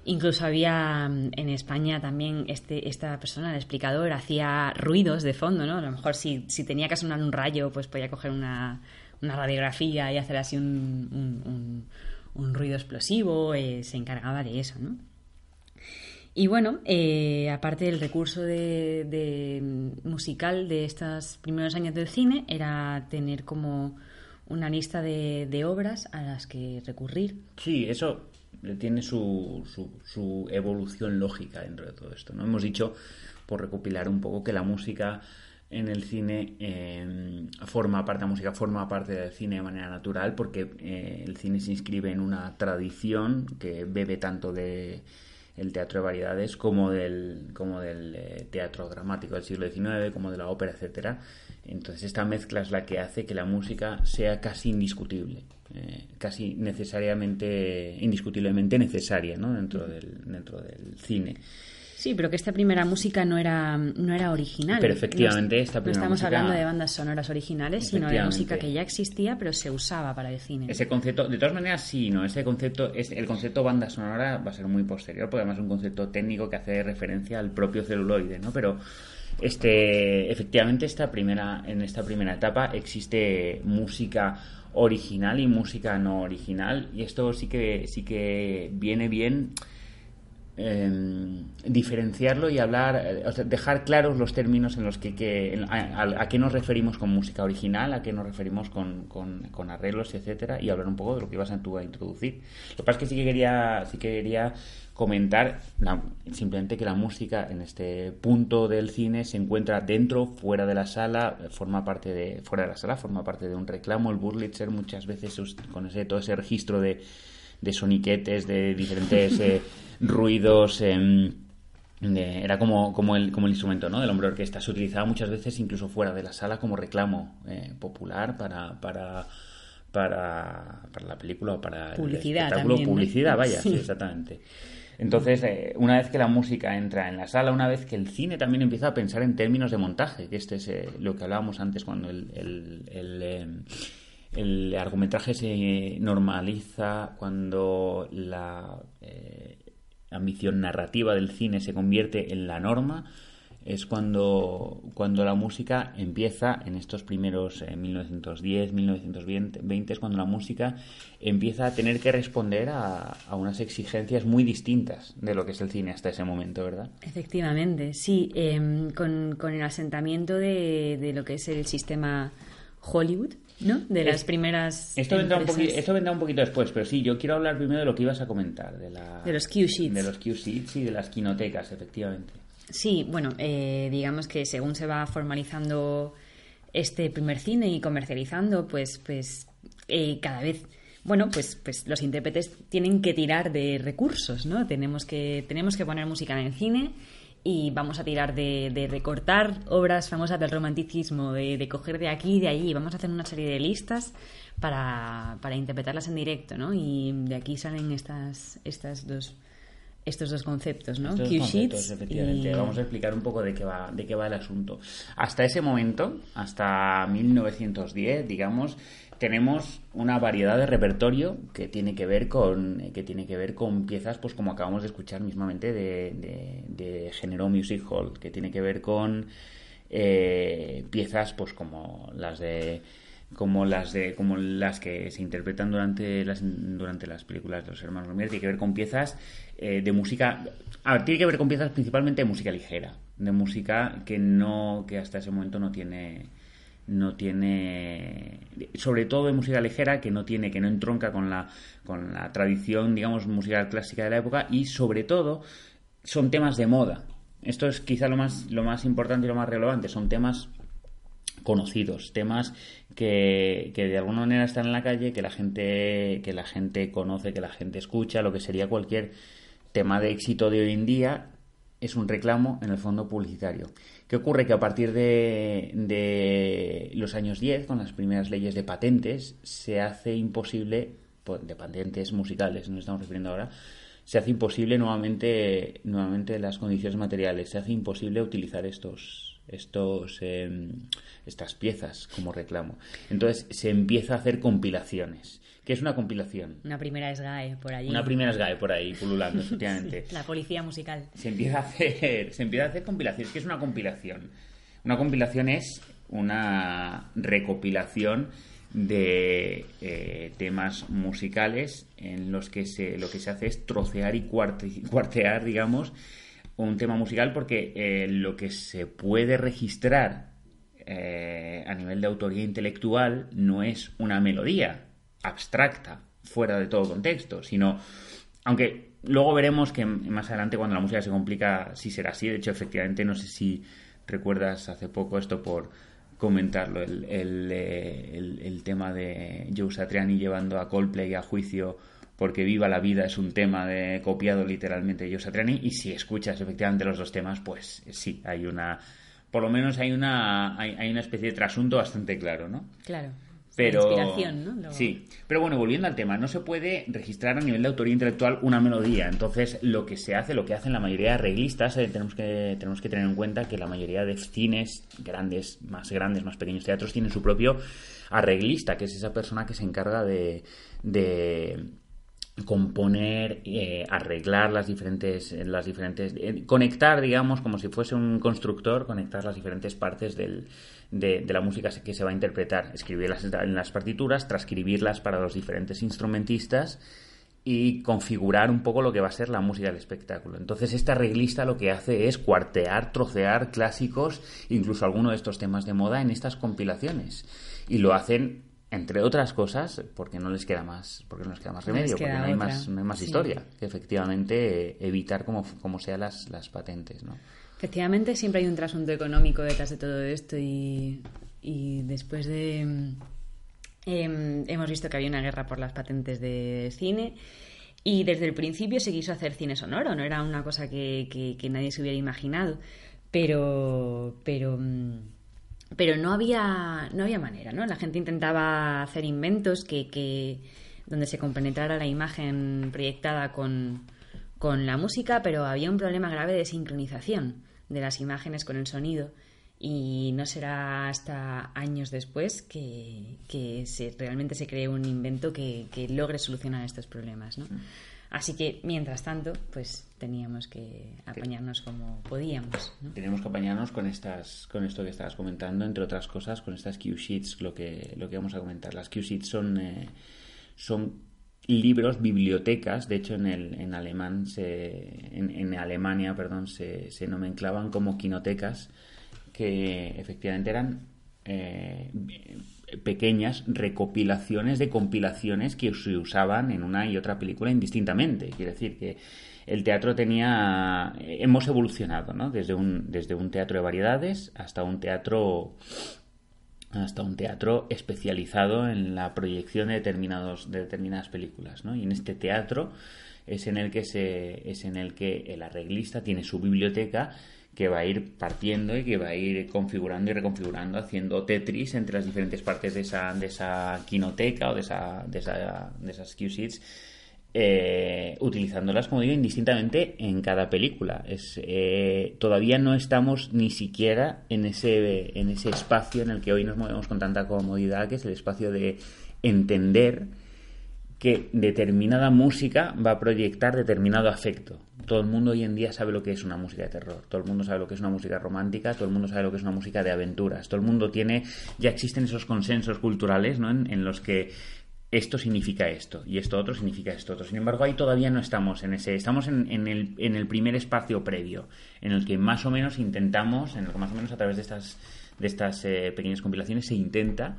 Incluso había mm, en España también este, esta persona, el explicador, hacía ruidos de fondo, ¿no? A lo mejor si, si tenía que sonar un rayo, pues podía coger una, una radiografía y hacer así un, un, ruido explosivo, eh, se encargaba de eso, ¿no? Y bueno, eh, aparte del recurso de, de, musical de estos primeros años del cine, era tener como una lista de, de obras a las que recurrir. Sí, eso tiene su, su, evolución lógica dentro de todo esto. ¿no? Hemos dicho, por recopilar un poco, que la música en el cine eh, forma parte, la música forma parte del cine de manera natural porque eh, el cine se inscribe en una tradición que bebe tanto de el teatro de variedades como del, como del eh, teatro dramático del siglo XIX, como de la ópera, etcétera. Entonces esta mezcla es la que hace que la música sea casi indiscutible, eh, casi necesariamente, indiscutiblemente necesaria ¿no? dentro, del, dentro del cine. Sí, pero que esta primera música no era, no era original. Pero efectivamente, esta primera No estamos música- hablando de bandas sonoras originales, sino de música que ya existía, pero se usaba para el cine. Ese concepto, de todas maneras, sí, ¿no? Ese concepto, es, el concepto banda sonora va a ser muy posterior, porque además es un concepto técnico que hace referencia al propio celuloide, ¿no? Pero este, efectivamente, esta primera, en esta primera etapa existe música original y música no original, y esto sí que, sí que viene bien eh, diferenciarlo y hablar, eh, o sea, dejar claros los términos en los que, que- a, qué nos referimos con música original, a qué nos referimos con, con- con arreglos, etcétera, y hablar un poco de lo que ibas a tú a introducir. Lo que pasa es que sí que quería, sí que quería comentar la- simplemente que la música en este punto del cine se encuentra dentro, fuera de la sala, eh, forma parte de, fuera de la sala, forma parte de un reclamo. El Burlitzer muchas veces con ese, todo ese registro de de soniquetes, de diferentes eh, ruidos. de- era como, como, el, como el instrumento ¿no? del hombre orquesta. Se utilizaba muchas veces incluso fuera de la sala como reclamo eh, popular para, para, para, para la película o para Publicidad el espectáculo. también, ¿no? Publicidad, vaya, sí, Sí. exactamente. Entonces, eh, una vez que la música entra en la sala, una vez que el cine también empieza a pensar en términos de montaje, que este es eh, lo que hablábamos antes cuando el, el, el, eh, el largometraje se normaliza, cuando la eh, ambición narrativa del cine se convierte en la norma, es cuando, cuando la música empieza en estos primeros eh, 1910, 1920, es cuando la música empieza a tener que responder a, a unas exigencias muy distintas de lo que es el cine hasta ese momento, ¿verdad? Efectivamente, sí, em, con, con el asentamiento de, de lo que es el sistema Hollywood, ¿no? De las Es- primeras Esto vendrá, un empresas. poqui- esto vendrá un poquito después, pero sí, yo quiero hablar primero de lo que ibas a comentar, de, la, De los cue sheets. De los cue sheets y de las quinotecas, efectivamente. Sí, bueno, eh, digamos que según se va formalizando este primer cine y comercializando, pues, pues eh, cada vez, bueno, pues, pues los intérpretes tienen que tirar de recursos, ¿no? Tenemos que, tenemos que poner música en el cine y vamos a tirar de, de recortar obras famosas del romanticismo, de, de coger de aquí y de allí. Vamos a hacer una serie de listas para, para interpretarlas en directo, ¿no? Y de aquí salen estas, estas dos, estos dos conceptos, ¿no? Estos Cue conceptos, sheets efectivamente. y- Vamos a explicar un poco de qué va, de qué va el asunto. Hasta ese momento, hasta 1910, digamos, tenemos una variedad de repertorio que tiene que ver con que tiene que ver con piezas, pues como acabamos de escuchar mismamente de, de- de género music hall, que tiene que ver con eh, piezas, pues como las de como las de como las que se interpretan durante las durante las películas de los hermanos Lumière tiene que ver con piezas eh, de música a ver, tiene que ver con piezas principalmente de música ligera de música que no que hasta ese momento no tiene no tiene sobre todo de música ligera que no tiene que no entronca con la con la tradición digamos musical clásica de la época y sobre todo son temas de moda. Esto es quizá lo más lo más importante y lo más relevante son temas conocidos, temas que, que de alguna manera están en la calle, que la gente, que la gente conoce, que la gente escucha, lo que sería cualquier tema de éxito de hoy en día, es un reclamo en el fondo publicitario. ¿Qué ocurre? Que a partir de, de los años 10, con las primeras leyes de patentes, se hace imposible, pues, de patentes musicales, nos estamos refiriendo ahora, se hace imposible nuevamente, nuevamente las condiciones materiales, se hace imposible utilizar estos estos eh, estas piezas como reclamo. Entonces se empieza a hacer compilaciones. ¿Qué es una compilación? Una primera SGAE por allí. Una primera SGAE por ahí pululando, efectivamente. La policía musical. Se empieza a hacer, se empieza a hacer compilaciones. ¿Qué es una compilación? Una compilación es una recopilación de eh, temas musicales en los que se, lo que se hace es trocear y cuarte- cuartear, digamos, un tema musical porque eh, lo que se puede registrar eh, a nivel de autoría intelectual, no es una melodía abstracta, fuera de todo contexto, sino, aunque luego veremos que más adelante cuando la música se complica, sí será así, de hecho, efectivamente, no sé si recuerdas hace poco esto por comentarlo, el, el, el, el tema de Joe Satriani llevando a Coldplay a juicio porque Viva la Vida es un tema de, copiado literalmente de Joe Satriani y si escuchas efectivamente los dos temas, pues sí, hay una, por lo menos hay una, hay, hay una especie de trasunto bastante claro, ¿no? Claro. Pero, inspiración, ¿no? Luego- Sí, pero bueno, volviendo al tema, no se puede registrar a nivel de autoría intelectual una melodía. Entonces, lo que se hace, lo que hacen la mayoría de arreglistas, eh, tenemos, que, tenemos que tener en cuenta que la mayoría de cines grandes, más grandes, más pequeños teatros, tienen su propio arreglista, que es esa persona que se encarga de, de componer, eh, arreglar las diferentes, las diferentes, eh, conectar, digamos, como si fuese un constructor, conectar las diferentes partes del, de, de la música que se va a interpretar, escribirlas en las partituras, transcribirlas para los diferentes instrumentistas y configurar un poco lo que va a ser la música del espectáculo. Entonces, este arreglista lo que hace es cuartear, trocear clásicos, incluso algunos de estos temas de moda en estas compilaciones. Y lo hacen, entre otras cosas, porque no les queda más, porque no les queda más No remedio, queda porque no hay otra. más, no hay más Sí. historia que efectivamente eh, evitar como, como sea las, las patentes, ¿no? Efectivamente, siempre hay un trasunto económico detrás de todo esto y, y después de... em, hemos visto que había una guerra por las patentes de cine y desde el principio se quiso hacer cine sonoro, no era una cosa que, que- que nadie se hubiera imaginado, pero... pero mm, pero no había no había manera no la gente intentaba hacer inventos que, que donde se compenetrara la imagen proyectada con, con la música pero había un problema grave de sincronización de las imágenes con el sonido. Y no será hasta años después que, que se, realmente se cree un invento que, que logre solucionar estos problemas ¿no? Así que mientras tanto pues teníamos que apañarnos como podíamos ¿no? Tenemos que apañarnos con estas, con esto que estabas comentando, entre otras cosas, con estas cue sheets, lo que, lo que vamos a comentar. Las cue sheets son, eh, son libros, bibliotecas, de hecho en el, en alemán se, en, en Alemania, perdón, se, se nomenclaban como quinotecas, que efectivamente eran eh, pequeñas recopilaciones de compilaciones que se usaban en una y otra película indistintamente. Quiere decir que el teatro tenía. Hemos evolucionado, ¿no? Desde un, desde un teatro de variedades hasta un teatro hasta un teatro especializado en la proyección de determinados de determinadas películas ¿no? y en este teatro es en el que se es en el que el arreglista tiene su biblioteca que va a ir partiendo y que va a ir configurando y reconfigurando haciendo Tetris entre las diferentes partes de esa de esa quinoteca o de esa de, esa, de esas cue sheets eh, utilizándolas, como digo, indistintamente en cada película. Es, eh, todavía no estamos ni siquiera en ese, en ese espacio en el que hoy nos movemos con tanta comodidad, que es el espacio de entender que determinada música va a proyectar determinado afecto. Todo el mundo hoy en día sabe lo que es una música de terror, todo el mundo sabe lo que es una música romántica, todo el mundo sabe lo que es una música de aventuras, todo el mundo tiene, ya existen esos consensos culturales ¿no? en, los que esto significa esto y esto otro significa esto otro. Sin embargo, ahí todavía no estamos en ese, estamos en, en, el, en el primer espacio previo, en el que más o menos intentamos, en el que más o menos a través de estas, de estas eh, pequeñas compilaciones se intenta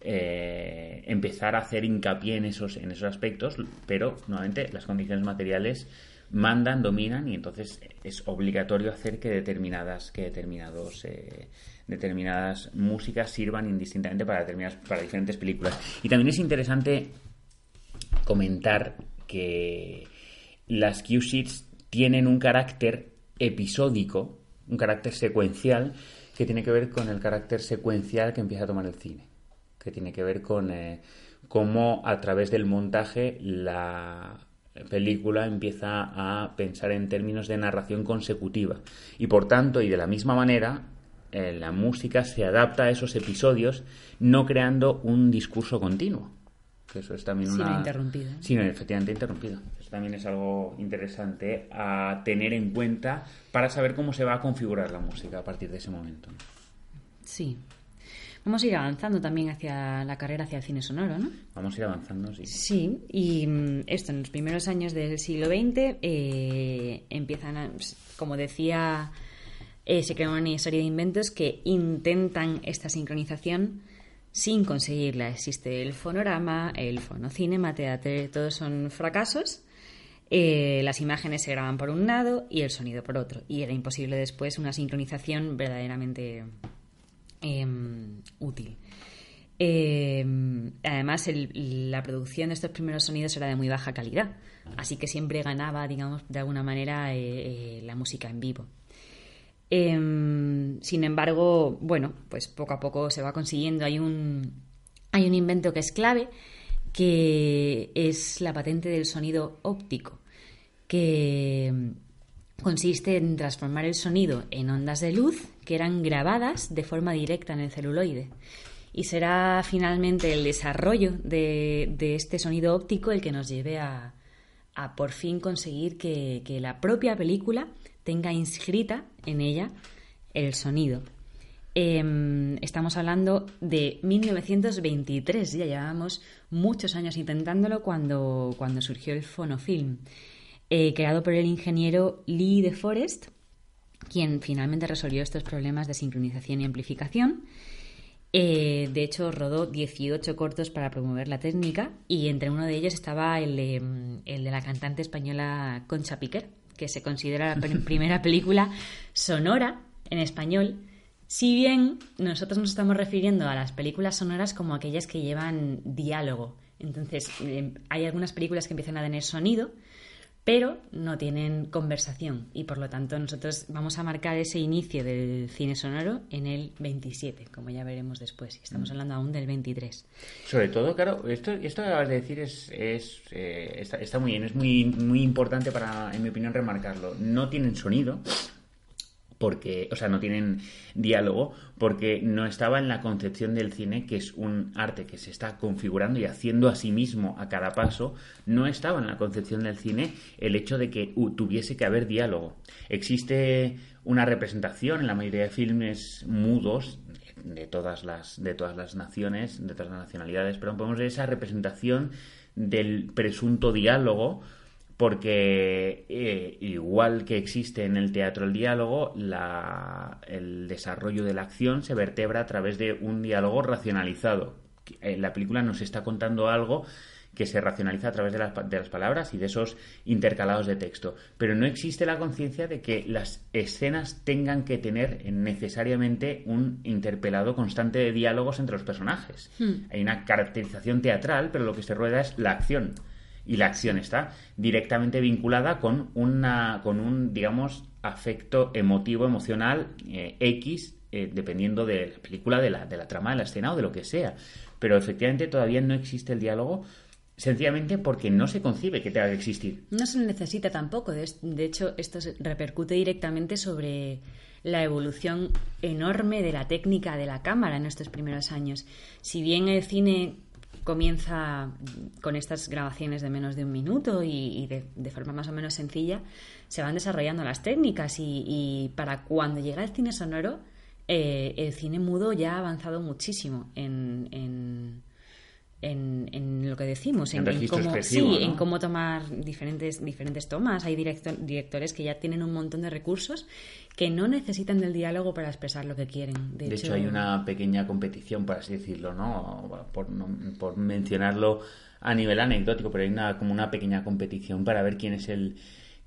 eh, empezar a hacer hincapié en esos, en esos aspectos, pero nuevamente las condiciones materiales mandan, dominan y entonces es obligatorio hacer que determinadas, que determinados eh, determinadas músicas sirvan indistintamente para determinadas, para diferentes películas. Y también es interesante comentar que las cue sheets tienen un carácter episódico, un carácter secuencial que tiene que ver con el carácter secuencial que empieza a tomar el cine, que tiene que ver con eh, cómo a través del montaje la película empieza a pensar en términos de narración consecutiva y por tanto y de la misma manera eh, la música se adapta a esos episodios no creando un discurso continuo que eso es también Sino una interrumpido. sino efectivamente interrumpido eso también es algo interesante a tener en cuenta para saber cómo se va a configurar la música a partir de ese momento Sí. Vamos a ir avanzando también hacia la carrera hacia el cine sonoro, ¿no? vamos a ir avanzando sí Sí, y mm, esto en los primeros años del siglo XX eh, empiezan, a, como decía eh, se crea una serie de inventos que intentan esta sincronización sin conseguirla. Existe el fonorama, el fonocinema, teatro, todos son fracasos. Eh, las imágenes se graban por un lado y el sonido por otro. Y era imposible después una sincronización verdaderamente em, útil. Em, además, la producción de estos primeros sonidos era de muy baja calidad, así que siempre ganaba, digamos, de alguna manera eh, eh, la música en vivo. Em, sin embargo, bueno, pues poco a poco se va consiguiendo. Hay un, hay un invento que es clave, que es la patente del sonido óptico, que consiste en transformar el sonido en ondas de luz que eran grabadas de forma directa en el celuloide y será finalmente el desarrollo de, este sonido óptico el que nos lleve a, por fin conseguir que, la propia película tenga inscrita en ella el sonido. Em, estamos hablando de 1923, ya llevábamos muchos años intentándolo cuando, cuando surgió el fonofilm, eh, creado por el ingeniero Lee de Forest, quien finalmente resolvió estos problemas de sincronización y amplificación eh, de hecho, rodó 18 cortos para promover la técnica y entre uno de ellos estaba el, el de la cantante española Concha Piquer, que se considera la primera película sonora en español. Si bien nosotros nos estamos refiriendo a las películas sonoras como aquellas que llevan diálogo. Entonces, eh, hay algunas películas que empiezan a tener sonido, pero no tienen conversación y por lo tanto nosotros vamos a marcar ese inicio del cine sonoro en el 27, como ya veremos después, y estamos mm. hablando aún del 23. Sobre todo, claro, esto, esto que acabas de decir es, es eh, está, está, muy bien, es muy, muy importante para, en mi opinión, remarcarlo. No tienen sonido, porque, o sea, no tienen diálogo, porque no estaba en la concepción del cine, que es un arte que se está configurando y haciendo a sí mismo a cada paso, no estaba en la concepción del cine el hecho de que tuviese que haber diálogo. Existe una representación en la mayoría de filmes mudos de todas las, de todas las naciones, de todas las nacionalidades, pero podemos ver esa representación del presunto diálogo porque eh, igual que existe en el teatro el diálogo, el desarrollo de la acción se vertebra a través de un diálogo racionalizado. Eh, la película nos está contando algo que se racionaliza a través de las, de las, palabras y de esos intercalados de texto. Pero no existe la conciencia de que las escenas tengan que tener necesariamente un interpelado constante de diálogos entre los personajes. Hmm. Hay una caracterización teatral, pero lo que se rueda es la acción y la acción está directamente vinculada con una con un digamos afecto emotivo emocional eh, x eh, dependiendo de la película de la, de la trama de la escena o de lo que sea. Pero efectivamente todavía no existe el diálogo sencillamente porque no se concibe que tenga que existir. No se necesita tampoco. De, de hecho esto repercute directamente sobre la evolución enorme de la técnica de la cámara en estos primeros años. Si bien el cine comienza con estas grabaciones de menos de un minuto y, de, forma más o menos sencilla, se van desarrollando las técnicas y, para cuando llega el cine sonoro, eh, el cine mudo ya ha avanzado muchísimo en en, lo que decimos, en, cómo, en cómo tomar diferentes, diferentes tomas. Hay directores que ya tienen un montón de recursos que no necesitan del diálogo para expresar lo que quieren. De, hecho, hay una pequeña competición, por así decirlo, ¿no? Por, por mencionarlo a nivel anecdótico, pero hay una, como una pequeña competición para ver quién es el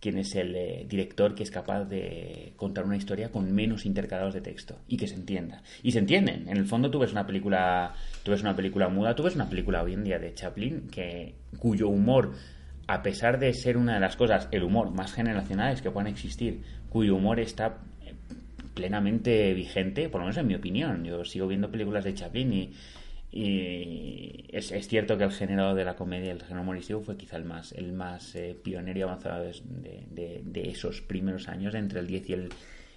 quién es el eh, director que es capaz de contar una historia con menos intercalados de texto y que se entienda. Y se entienden. En el fondo tú ves una película, tú ves una película muda, tú ves una película hoy en día de Chaplin que cuyo humor a pesar de ser una de las cosas, el humor más generacionales que puedan existir, cuyo humor está eh, plenamente vigente, por lo menos en mi opinión. Yo sigo viendo películas de Chaplin y es, cierto que el género de la comedia, el género humorístico, fue quizá el más, el más eh, pionero y avanzado de, de, esos primeros años, entre el 10 y el,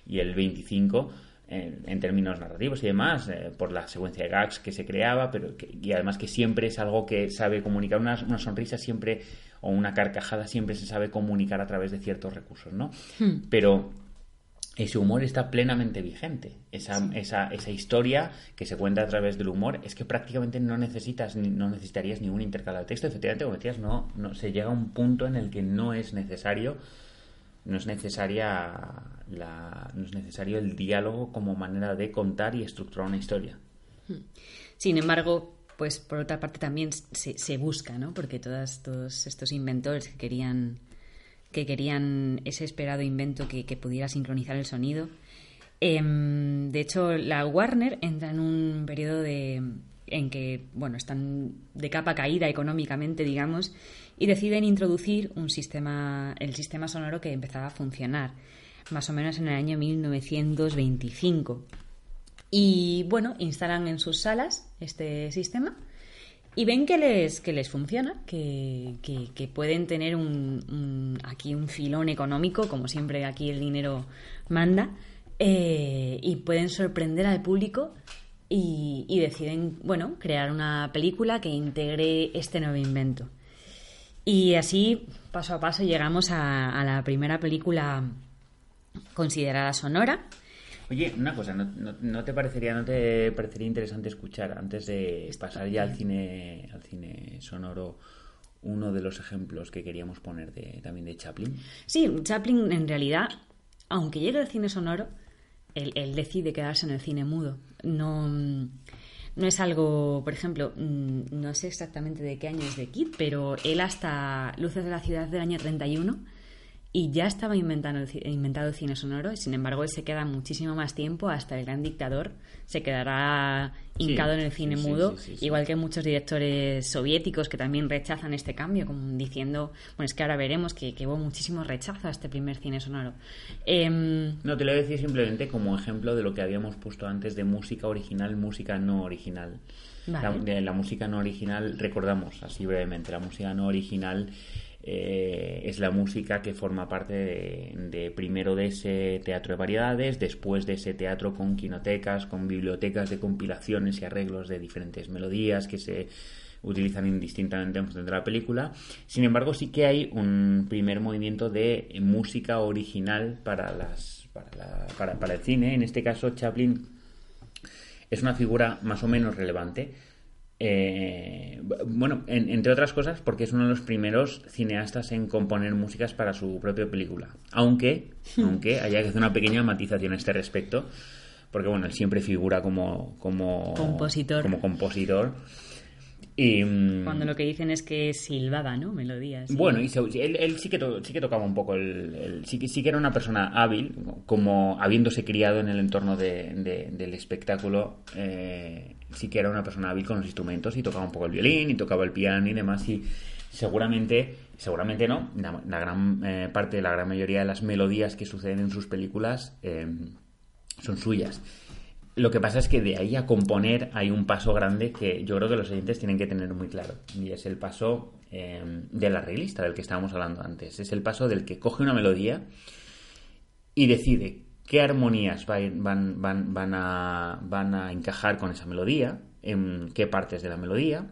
y el 25, en, términos narrativos y demás, eh, por la secuencia de gags que se creaba, pero y además que siempre es algo que sabe comunicar, una, una, sonrisa siempre o una carcajada siempre se sabe comunicar a través de ciertos recursos, ¿no? Hmm. Pero ese humor está plenamente vigente. Esa, esa, esa, historia que se cuenta a través del humor es que prácticamente no necesitas no necesitarías ningún intercalado de texto. Efectivamente, como decías, no, no se llega a un punto en el que no es necesario no es necesaria la, no es necesario el diálogo como manera de contar y estructurar una historia. Sin embargo, pues por otra parte también se, se busca, ¿no? Porque todos, todos estos inventores que querían que querían ese esperado invento que, que pudiera sincronizar el sonido. Em, de hecho, la Warner entra en un periodo de, en que bueno, están de capa caída económicamente, digamos, y deciden introducir un sistema, el sistema sonoro que empezaba a funcionar, más o menos en el año 1925. Y bueno, instalan en sus salas este sistema y ven que les, que les funciona, que, que, pueden tener un, aquí un filón económico, como siempre aquí el dinero manda, eh, y pueden sorprender al público y, deciden, bueno, crear una película que integre este nuevo invento. Y así, paso a paso, llegamos a, la primera película considerada sonora. Oye, una cosa, ¿no, te parecería no te parecería interesante escuchar antes de pasar ya al cine al cine sonoro uno de los ejemplos que queríamos poner de, también de Chaplin? Sí, Chaplin en realidad, aunque llegue al cine sonoro, él, decide quedarse en el cine mudo. No, no es algo, por ejemplo, mm, no sé exactamente de qué año es de Kid, pero él hasta Luces de la Ciudad del año 31 y ya estaba inventando, inventado el cine sonoro y sin embargo él se queda muchísimo más tiempo hasta el gran dictador. Se quedará hincado en el cine mudo igual que muchos directores soviéticos que también rechazan este cambio como diciendo bueno es que ahora veremos que, hubo muchísimo rechazo a este primer cine sonoro em, no te lo voy a decir simplemente como ejemplo de lo que habíamos puesto antes de música original música no original. La, de la música no original recordamos así brevemente la música no original eh, es la música que forma parte de, primero de ese teatro de variedades, después de ese teatro con quinotecas, con bibliotecas de compilaciones y arreglos de diferentes melodías que se utilizan indistintamente en función de la película. Sin embargo, sí que hay un primer movimiento de música original para, las, para, para el cine. En este caso, Chaplin es una figura más o menos relevante eh, bueno, entre otras cosas, porque es uno de los primeros cineastas en componer músicas para su propia película. Aunque, aunque haya que hacer una pequeña matización a este respecto, porque bueno, él siempre figura como, como compositor. Como compositor. Y, mm, Cuando lo que dicen es que silbaba, ¿no? Melodías. Bueno, y él, sí, que sí que tocaba un poco, el, sí, que, sí que era una persona hábil, como habiéndose criado en el entorno del espectáculo, eh, sí que era una persona hábil con los instrumentos y tocaba un poco el violín y tocaba el piano y demás y seguramente, seguramente no, la, gran eh, parte, la gran mayoría de las melodías que suceden en sus películas eh, son suyas. Lo que pasa es que de ahí a componer hay un paso grande que yo creo que los oyentes tienen que tener muy claro. Y es el paso eh, de la arreglista del que estábamos hablando antes. Es el paso del que coge una melodía y decide qué armonías van, van, van, a, van a encajar con esa melodía, en qué partes de la melodía.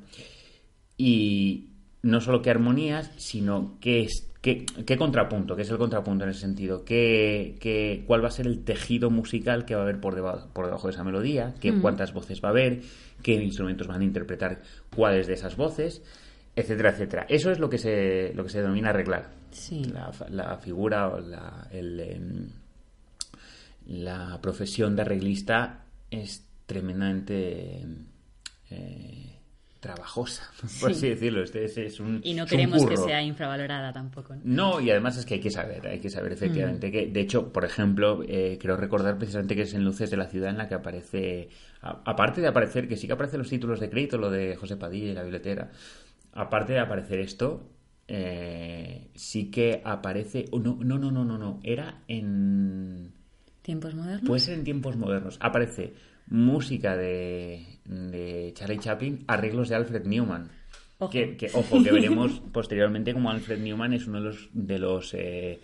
Y no solo qué armonías, sino qué es ¿Qué, contrapunto? ¿Qué es el contrapunto en ese sentido? ¿Qué, qué, cuál va a ser el tejido musical que va a haber por debajo, por debajo de esa melodía? ¿Qué, ¿Cuántas voces va a haber? ¿Qué instrumentos van a interpretar cuáles de esas voces? Etcétera, etcétera. Eso es lo que se, lo que se denomina arreglar. La, figura o la, em, la profesión de arreglista es tremendamente... Eh, trabajosa, por así decirlo. Este es, un, y no queremos que sea infravalorada tampoco. ¿no? y además es que hay que saber, hay que saber efectivamente mm. que, de hecho, por ejemplo, eh, creo recordar precisamente que es en Luces de la Ciudad en la que aparece, aparte de aparecer, que sí que aparecen los títulos de crédito, lo de José Padilla y la billetera, aparte de aparecer esto, eh, sí que aparece, no, no, no, no, no, no, era en... ¿Tiempos modernos? Puede ser en tiempos modernos. Aparece música de, de Charlie Chaplin, arreglos de Alfred Newman. Que, ojo, que veremos posteriormente como Alfred Newman es uno de los, de los eh,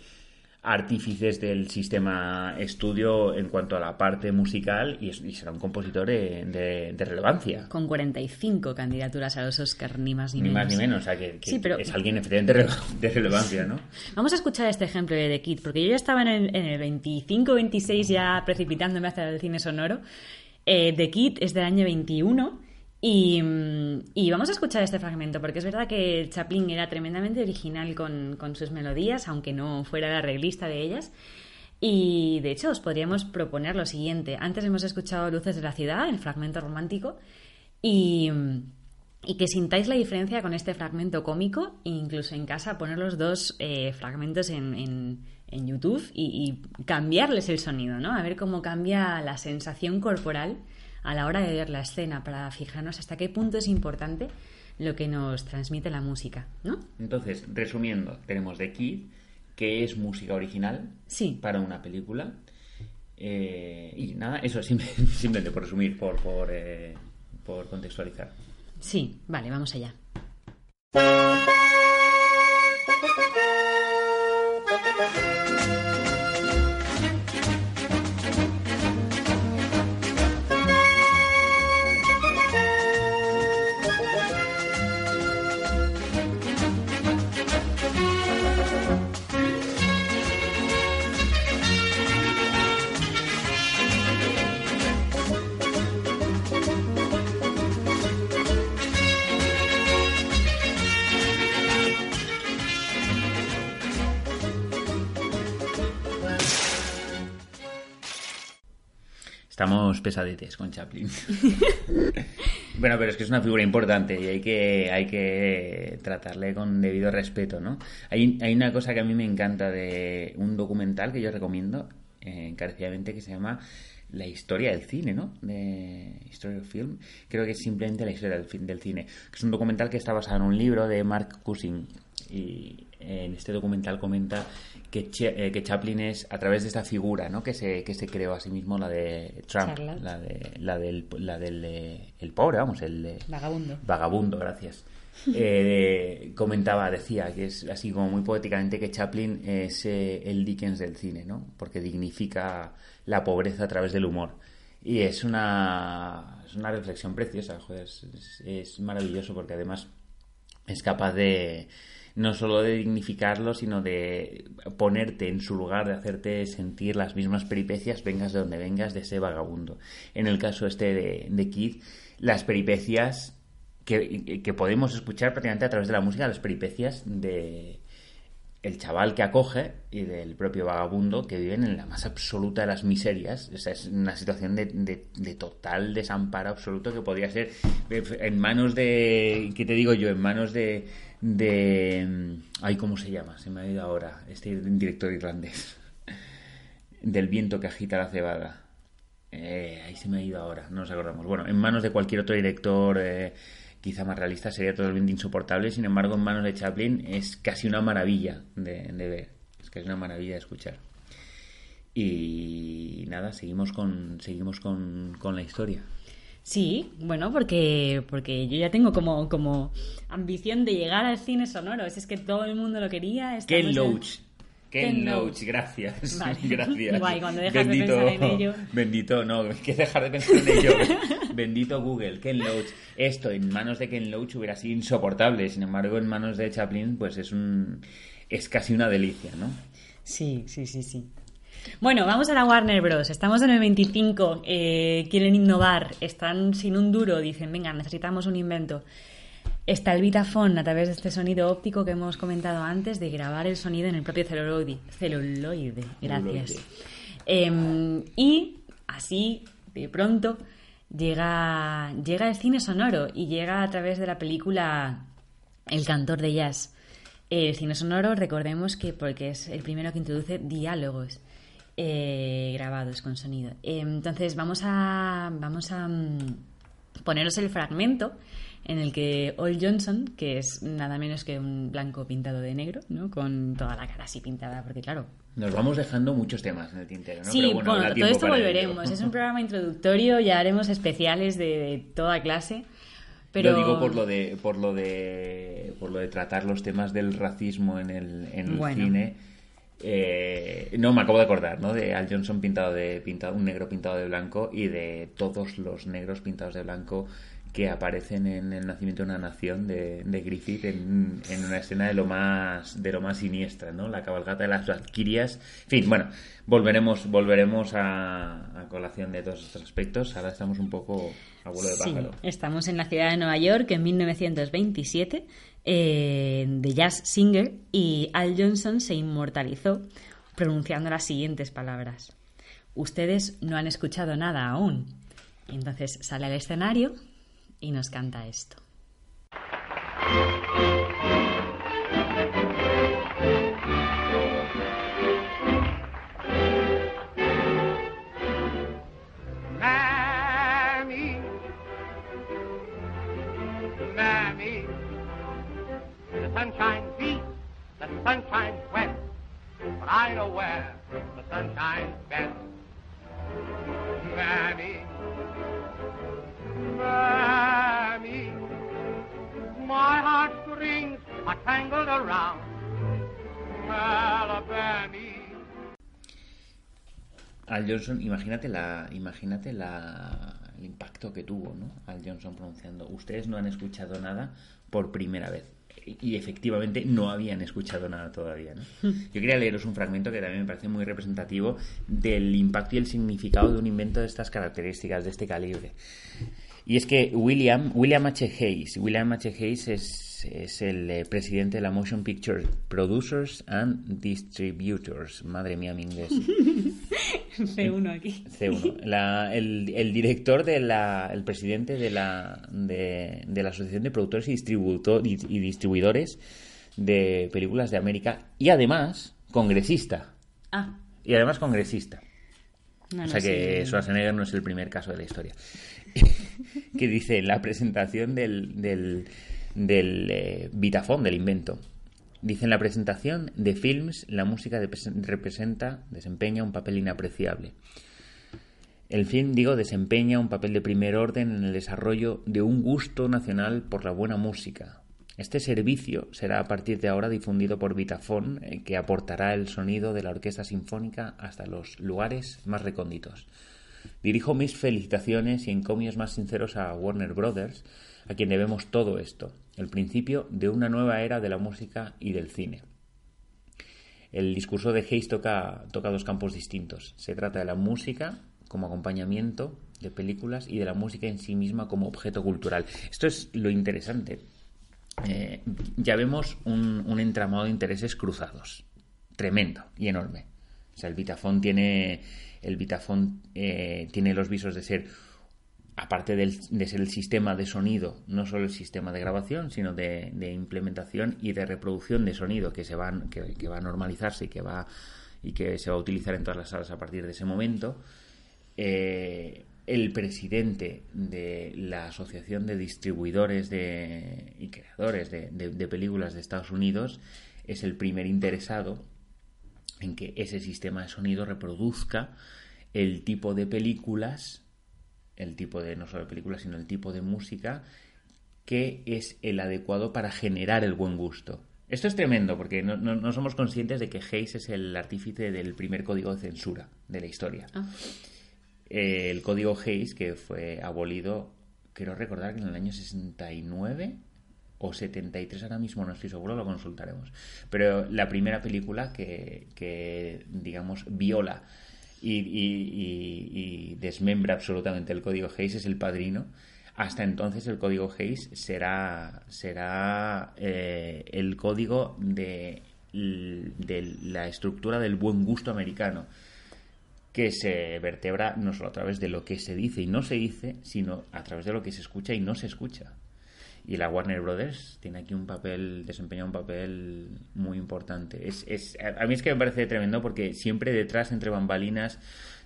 artífices del sistema estudio en cuanto a la parte musical y, será un compositor de, relevancia. Con 45 candidaturas a los Oscar, ni más ni, menos. Ni más ni menos, o sea que, es alguien efectivamente de relevancia, ¿no? Vamos a escuchar este ejemplo de The Kid, porque yo ya estaba en el, en el 25-26 ya precipitándome hacia el cine sonoro. Eh, The Kid es del año 21 Y, y, vamos a escuchar este fragmento, porque es verdad que Chaplin era tremendamente original con, sus melodías, aunque no fuera la arreglista de ellas. Y de hecho, os podríamos proponer lo siguiente. Antes hemos escuchado Luces de la Ciudad, el fragmento romántico, y, y que sintáis la diferencia con este fragmento cómico, e incluso en casa poner los dos eh, fragmentos en, en, en YouTube y, y, cambiarles el sonido, ¿no? A ver cómo cambia la sensación corporal a la hora de ver la escena para fijarnos hasta qué punto es importante lo que nos transmite la música, ¿no? Entonces, resumiendo, tenemos The Kid, que es música original sí. para una película. Eh, y nada, eso simplemente, simplemente por resumir, por, por, eh, por contextualizar. Sí, vale, vamos allá. Pesadetes con Chaplin. bueno, pero es que es una figura importante y hay que, hay que tratarle con debido respeto, ¿no? Hay, hay una cosa que a mí me encanta de un documental que yo recomiendo eh, encarecidamente que se llama la historia del cine, ¿no? History of Film. Creo que es simplemente la historia del, del cine. Es un documental que está basado en un libro de Mark Cushing. Y en este documental comenta que, eh, que, Chaplin es a través de esta figura ¿no? que, se, que se creó a sí mismo la de Trump, la, de, la del, la del eh, el pobre, vamos, el vagabundo. Vagabundo, gracias. Eh, comentaba, decía que es así como muy poéticamente que Chaplin es eh, el Dickens del cine, ¿no? Porque dignifica la pobreza a través del humor. Y es una, es una reflexión preciosa, joder, es, es maravilloso porque además es capaz de, no solo de dignificarlo, sino de ponerte en su lugar, de hacerte sentir las mismas peripecias, vengas de donde vengas, de ese vagabundo. En el caso este de, de Kid, las peripecias que, que, podemos escuchar prácticamente a través de la música, las peripecias de el chaval que acoge y del propio vagabundo que viven en la más absoluta de las miserias. O sea, es una situación de, de, de, total desamparo absoluto que podría ser en manos de, ¿qué te digo yo? En manos de, de... Ay, ¿cómo se llama? Se me ha ido ahora. Este director irlandés. Del viento que agita la cebada. Eh, ahí se me ha ido ahora, no nos acordamos. Bueno, en manos de cualquier otro director... Eh, quizá más realista sería totalmente insoportable, sin embargo en manos de Chaplin es casi una maravilla de, de ver, es casi una maravilla de escuchar. Y nada, seguimos con, seguimos con, con la historia. Sí, bueno, porque, porque yo ya tengo como, como ambición de llegar al cine sonoro. Es, es que todo el mundo lo quería. Ken Loach. Ken, Ken Loach, gracias. Vale. Gracias. Guay, cuando dejas bendito, de pensar en ello. Bendito, no, hay que dejar de pensar en ello. bendito Google, Ken Loach. Esto en manos de Ken Loach hubiera sido insoportable. Sin embargo, en manos de Chaplin, pues es un. es casi una delicia, ¿no? Sí, sí, sí, sí. Bueno, vamos a la Warner Bros. Estamos en el 25. Eh, quieren innovar. Están sin un duro. Dicen, venga, necesitamos un invento. Está el Vitafone a través de este sonido óptico que hemos comentado antes de grabar el sonido en el propio celuloide. Celuloide, gracias. Eh, y así, de pronto, llega, llega el cine sonoro y llega a través de la película El cantor de jazz. El cine sonoro, recordemos que porque es el primero que introduce diálogos eh, grabados con sonido. Eh, entonces vamos a, vamos a um, poneros el fragmento en el que Ol Johnson, que es nada menos que un blanco pintado de negro, ¿no? con toda la cara así pintada, porque claro... Nos vamos dejando muchos temas en el tintero, ¿no? Sí, Pero bueno, bueno todo esto volveremos. ello. Es un programa introductorio, ya haremos especiales de, de toda clase. Pero... Lo digo por lo de por lo de por lo de tratar los temas del racismo en el, en el Bueno. cine. Eh, no, me acabo de acordar, ¿no? De Al Johnson pintado de pintado un negro pintado de blanco y de todos los negros pintados de blanco que aparecen en el nacimiento de una nación de, Griffith en, una escena de lo más de lo más siniestra, ¿no? La cabalgata de las Valquirias. En fin, bueno, volveremos volveremos a, colación de todos estos aspectos. Ahora estamos un poco a vuelo de pájaro. estamos en la ciudad de Nueva York en 1927 eh, de Jazz Singer y Al Johnson se inmortalizó pronunciando las siguientes palabras. Ustedes no han escuchado nada aún. Entonces sale al escenario y nos canta esto. The sunshine beats, the sunshine wet, but I know where the sunshine's best. Mammy, Al Johnson, imagínate la, imagínate la, el impacto que tuvo, ¿no? Al Johnson pronunciando. Ustedes no han escuchado nada por primera vez y efectivamente no habían escuchado nada todavía. ¿no? Yo quería leeros un fragmento que también me parece muy representativo del impacto y el significado de un invento de estas características, de este calibre. Y es que William, William H. Hayes, William H. Hayes es, es el eh, presidente de la Motion Picture Producers and Distributors. Madre mía, mi inglés. C1 aquí. C1. el, director de la, el presidente de la, de, la Asociación de Productores y, y Distribuidores de Películas de América y además congresista. Ah. Y además congresista. o sea que Schwarzenegger no es el primer caso de la historia. que dice la presentación del, del, del eh, del invento. Dice en la presentación de films, la música representa, desempeña un papel inapreciable. El film, digo, desempeña un papel de primer orden en el desarrollo de un gusto nacional por la buena música. Este servicio será a partir de ahora difundido por Vitafone, eh, que aportará el sonido de la orquesta sinfónica hasta los lugares más recónditos. Dirijo mis felicitaciones y encomios más sinceros a Warner Brothers, a quien debemos todo esto, el principio de una nueva era de la música y del cine. El discurso de Hayes toca, toca dos campos distintos. Se trata de la música como acompañamiento de películas y de la música en sí misma como objeto cultural. Esto es lo interesante. Eh, ya vemos un, un, entramado de intereses cruzados. Tremendo y enorme. O sea, el Vitafone tiene el Vitafone eh, tiene los visos de ser, aparte de ser el sistema de sonido, no solo el sistema de grabación, sino de, implementación y de reproducción de sonido que, se va, que, va a normalizarse y que, va, y que se va a utilizar en todas las salas a partir de ese momento. Eh, el presidente de la Asociación de Distribuidores de, y Creadores de Películas de Estados Unidos es el primer interesado en que ese sistema de sonido reproduzca el tipo de películas, el tipo de, no solo de películas, sino el tipo de música que es el adecuado para generar el buen gusto. Esto es tremendo porque no, somos conscientes de que Hayes es el artífice del primer código de censura de la historia. Ah. el código Hayes que fue abolido, quiero recordar que en el año 69 o 73 ahora mismo, no estoy seguro, lo consultaremos. Pero la primera película que, que digamos, viola y, y, desmembra absolutamente el código Hayes es el padrino. Hasta entonces el código Hayes será, será eh, el código de, de la estructura del buen gusto americano que se vertebra no solo a través de lo que se dice y no se dice, sino a través de lo que se escucha y no se escucha y la Warner Brothers tiene aquí un papel, desempeña un papel muy importante. Es, es, a mí es que me parece tremendo porque siempre detrás, entre bambalinas,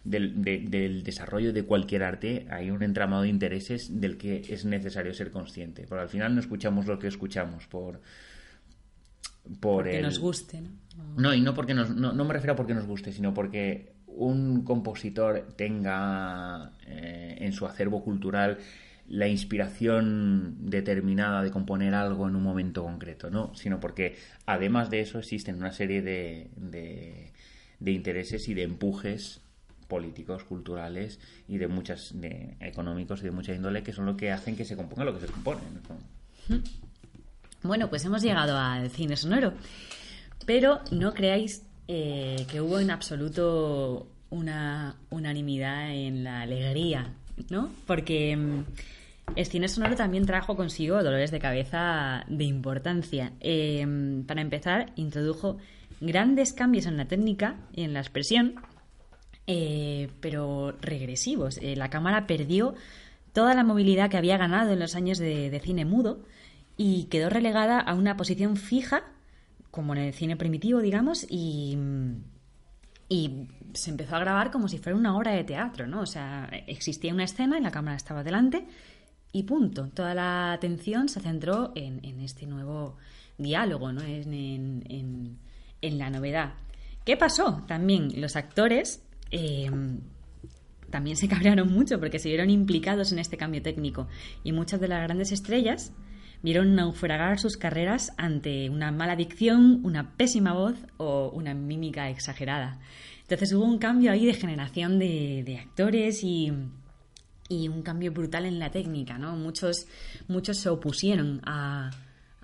del, del, desarrollo de cualquier arte hay un entramado de intereses del que es necesario ser consciente. Porque al final no escuchamos lo que escuchamos por... Por porque nos guste, ¿no? No, y no porque nos, no, me refiero a porque nos guste, sino porque un compositor tenga eh, en su acervo cultural la inspiración determinada de componer algo en un momento concreto, ¿no? Sino porque además de eso existen una serie de, de, intereses y de empujes políticos, culturales y de muchas de, económicos y de mucha índole que son lo que hacen que se componga lo que se compone. ¿no? Bueno, pues hemos llegado al cine sonoro, pero no creáis eh, que hubo en absoluto una unanimidad en la alegría, ¿no? Porque mm, el cine sonoro también trajo consigo dolores de cabeza de importancia. Eh, para empezar, introdujo grandes cambios en la técnica y en la expresión, eh, pero regresivos. Eh, la cámara perdió toda la movilidad que había ganado en los años de, de cine mudo y quedó relegada a una posición fija, como en el cine primitivo, digamos, y, y se empezó a grabar como si fuera una obra de teatro, ¿no? O sea, existía una escena y la cámara estaba delante y punto. Toda la atención se centró en, este nuevo diálogo, ¿no? En, en la novedad. ¿Qué pasó? También los actores eh, también se cabrearon mucho porque se vieron implicados en este cambio técnico y muchas de las grandes estrellas vieron naufragar sus carreras ante una mala dicción, una pésima voz o una mímica exagerada. Entonces hubo un cambio ahí de generación de, de actores y, y, un cambio brutal en la técnica, ¿no? Muchos, muchos se opusieron a,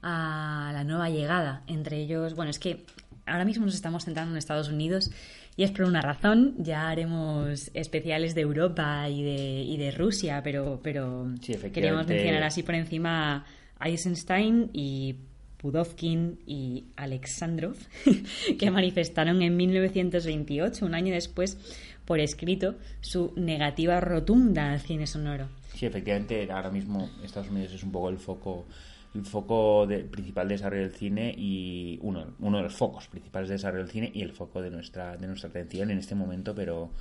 a la nueva llegada. Entre ellos, bueno, es que ahora mismo nos estamos centrando en Estados Unidos y es por una razón. Ya haremos especiales de Europa y de, y de Rusia, pero, pero Sí, mencionar así por encima Eisenstein y Pudovkin y Alexandrov, que manifestaron en 1928, un año después, por escrito, su negativa rotunda al cine sonoro. Sí, efectivamente, ahora mismo Estados Unidos es un poco el foco el foco de- principal de desarrollo del cine y uno, uno de los focos principales de desarrollo del cine y el foco de nuestra, de nuestra atención en este momento, pero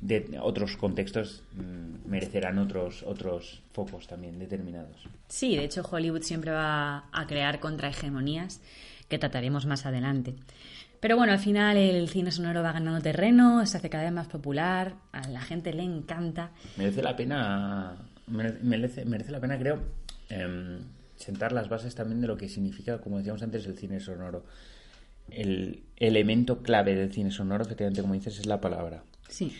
de otros contextos mm, merecerán otros, otros focos también determinados. Sí, de hecho Hollywood siempre va a crear contrahegemonías que trataremos más adelante. Pero bueno, al final el cine sonoro va ganando terreno, se hace cada vez más popular, a la gente le encanta. Merece la pena, mere- merece, merece la pena, creo, em, sentar las bases también de lo que significa, como decíamos antes, el cine sonoro. El elemento clave del cine sonoro, efectivamente, como dices, es la palabra. Sí,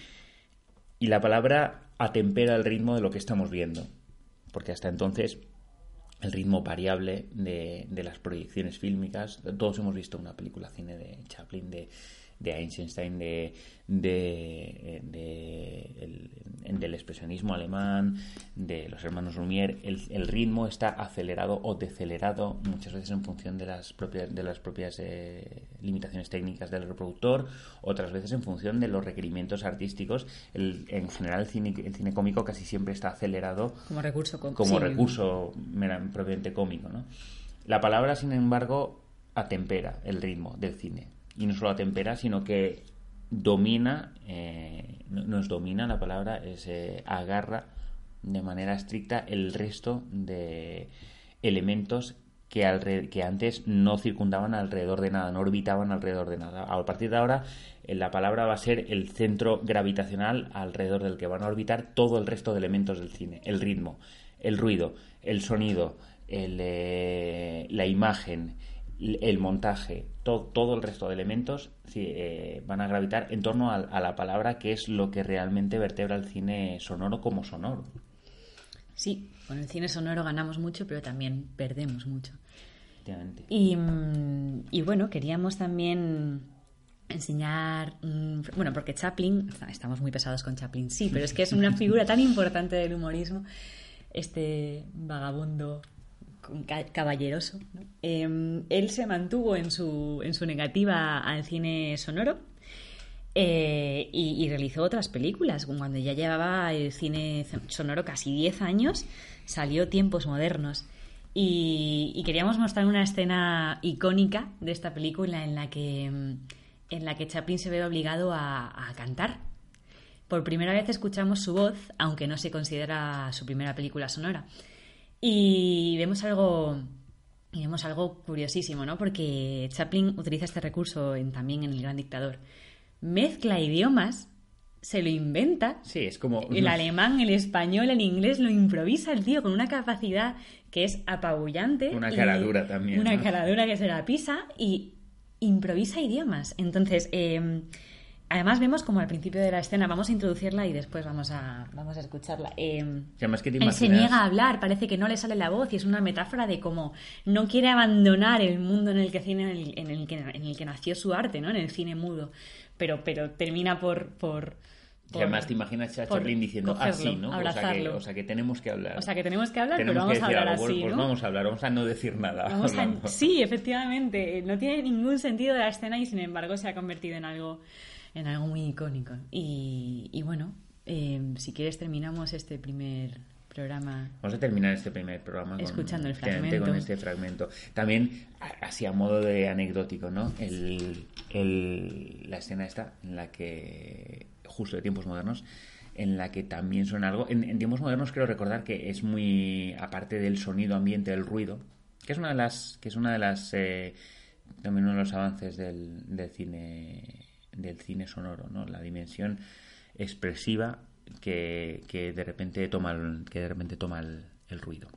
Y la palabra atempera el ritmo de lo que estamos viendo. Porque hasta entonces el ritmo variable de, de las proyecciones fílmicas, todos hemos visto una película cine de Chaplin, de, de Einstein, de, de, de- el- del expresionismo alemán, de los hermanos Lumière, el, el ritmo está acelerado o decelerado muchas veces en función de las propias, de las propias eh, limitaciones técnicas del reproductor, otras veces en función de los requerimientos artísticos. El- en general el cine, el cine cómico casi siempre está acelerado como recurso. com- como sí. recurso mera- propiamente cómico, ¿no? La palabra, sin embargo, atempera el ritmo del cine. Y no solo atempera, sino que domina, eh, no, no es domina la palabra, es eh, agarra de manera estricta el resto de elementos que, que antes no circundaban alrededor de nada, no orbitaban alrededor de nada. A partir de ahora, eh, la palabra va a ser el centro gravitacional alrededor del que van a orbitar todo el resto de elementos del cine. El ritmo, el ruido, el sonido, el, eh, la imagen, el montaje, to- todo el resto de elementos eh, van a gravitar en torno a, a la palabra que es lo que realmente vertebra el cine sonoro como sonoro. Sí, con el cine sonoro ganamos mucho, pero también perdemos mucho. Efectivamente. Y, mm, y bueno, queríamos también enseñar, mm, bueno, porque Chaplin, estamos muy pesados con Chaplin, sí, pero es que es una figura tan importante del humorismo, este vagabundo caballeroso. Eh, él se mantuvo en su, en su negativa al cine sonoro eh, y, realizó otras películas. Cuando ya llevaba el cine sonoro casi 10 años, salió Tiempos Modernos. Y, queríamos mostrar una escena icónica de esta película en la que, mm, en la que Chaplin se ve obligado a cantar. Por primera vez escuchamos su voz, aunque no se considera su primera película sonora. Y vemos algo, y vemos algo curiosísimo, ¿no? Porque Chaplin utiliza este recurso en- también en El Gran Dictador. Mezcla idiomas, se lo inventa, Sí, es como... el alemán, el español, el inglés, lo improvisa el tío con una capacidad que es apabullante. Una cara dura también, Una ¿no? cara dura que se la pisa y improvisa idiomas. Entonces, eh, Además vemos como al principio de la escena, vamos a introducirla y después vamos a, vamos a escucharla. Eh, además que te él se niega a hablar, parece que no le sale la voz y es una metáfora de cómo no quiere abandonar el mundo en el que, cine- en el, en el que, en el que nació su arte, ¿no? En el cine mudo. Pero, pero termina por... por, Y además te imaginas a Chaplin diciendo así, ¿no? O sea, que, o sea que tenemos que hablar. O sea, que tenemos que hablar, Tenemos pero vamos que a hablar algo, así, pues ¿no? vamos a hablar, vamos a no decir nada. Vamos a- hablando. Sí, efectivamente. No tiene ningún sentido la escena y sin embargo se ha convertido en algo, en algo muy icónico. Y, y bueno, eh, si quieres terminamos este primer programa. Vamos a terminar este primer programa con, Escuchando el fragmento. con este fragmento. También, así a modo de anecdótico, ¿no? El, el- la escena esta, en la que, justo de tiempos modernos, en la que también suena algo. En, en tiempos modernos creo recordar que es muy, aparte del sonido ambiente, del ruido, que es una de las, que es una de las, eh, también uno de los avances del, del cine, del cine sonoro, ¿no? La dimensión expresiva que, que de repente toma el, que de repente toma el, el ruido.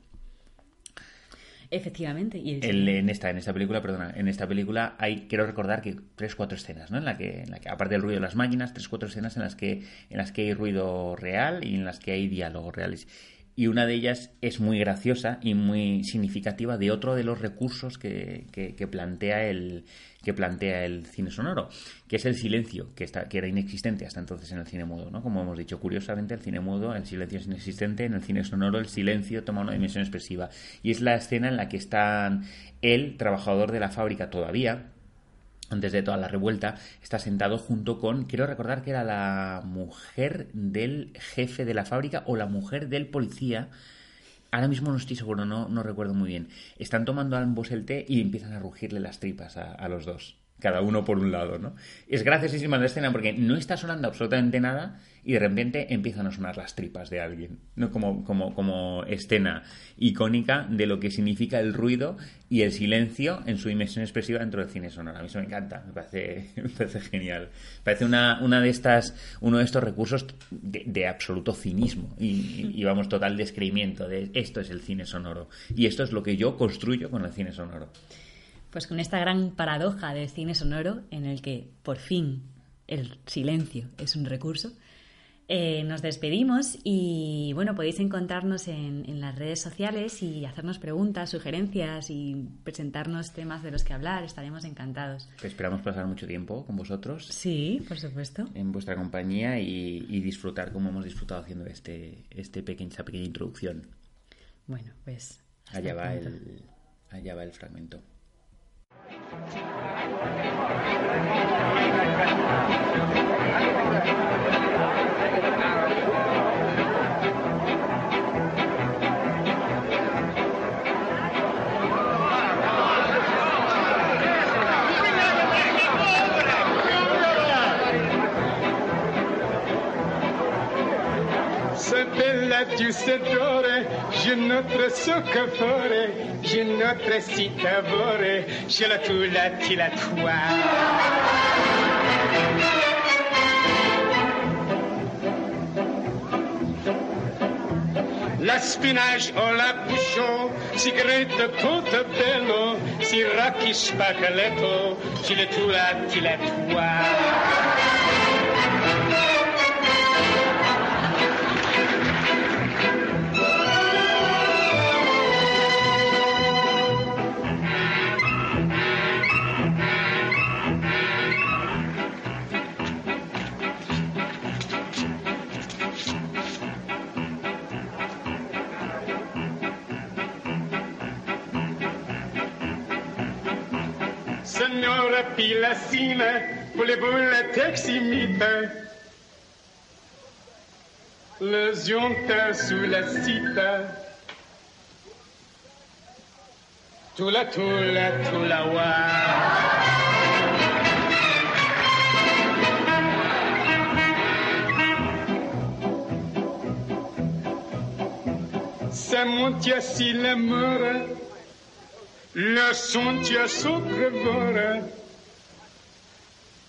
Efectivamente. Y el- El- en esta en esta película perdona en esta película hay quiero recordar que tres cuatro escenas no en la que en la que aparte del ruido de las máquinas tres cuatro escenas en las que en las que hay ruido real y en las que hay diálogos reales y una de ellas es muy graciosa y muy significativa de otro de los recursos que, que- plantea el que plantea el cine sonoro, que es el silencio, que, está, que era inexistente hasta entonces en el cine mudo, ¿no? Como hemos dicho, curiosamente el cine mudo, el silencio es inexistente, en el cine sonoro el silencio toma una dimensión expresiva. Y es la escena en la que están él, trabajador de la fábrica todavía, antes de toda la revuelta, está sentado junto con, quiero recordar que era la mujer del jefe de la fábrica o la mujer del policía. Ahora mismo no estoy seguro, no, no recuerdo muy bien. Están tomando ambos el té y empiezan a rugirle las tripas a, a los dos. Cada uno por un lado, ¿no? Es graciosísima la escena porque no está sonando absolutamente nada y de repente empiezan a sonar las tripas de alguien, ¿no? Como, como, como escena icónica de lo que significa el ruido y el silencio en su dimensión expresiva dentro del cine sonoro. A mí eso me encanta, me parece, me parece genial. Parece una, una de estas, uno de estos recursos de, absoluto cinismo y, vamos, total descreimiento de esto es el cine sonoro y esto es lo que yo construyo con el cine sonoro. Pues con esta gran paradoja del cine sonoro en el que por fin el silencio es un recurso, eh, nos despedimos y bueno, podéis encontrarnos en, en las redes sociales y hacernos preguntas, sugerencias y presentarnos temas de los que hablar. Estaremos encantados. Esperamos pasar mucho tiempo con vosotros Sí, por supuesto. en vuestra compañía y, y disfrutar como hemos disfrutado haciendo este, este pequeña, esta pequeña introducción. Bueno, pues... Allá va, el, allá va el fragmento. Thank you. tête du sedore, je notre ce que ferai, je notre si t'avore, je la tula til la toi. La spinach o la bouchon, si grette toute bello, si rakish pacaleto, je la tula la toi. Pilacina, voulez-vous teximite? Le zionta sous la cita. Tula tula tula wa. Ça monte si l'amour. La sontia sopravora,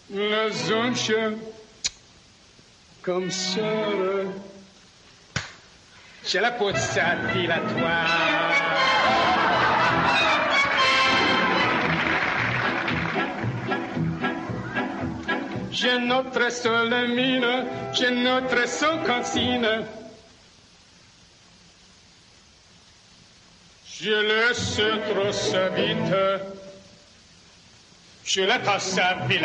la zoncha comme ça. C'è la di la tua. J'ai notre seule mine, j'ai notre seule cantine. Je laisse trop sa vite, Je le passe un fil.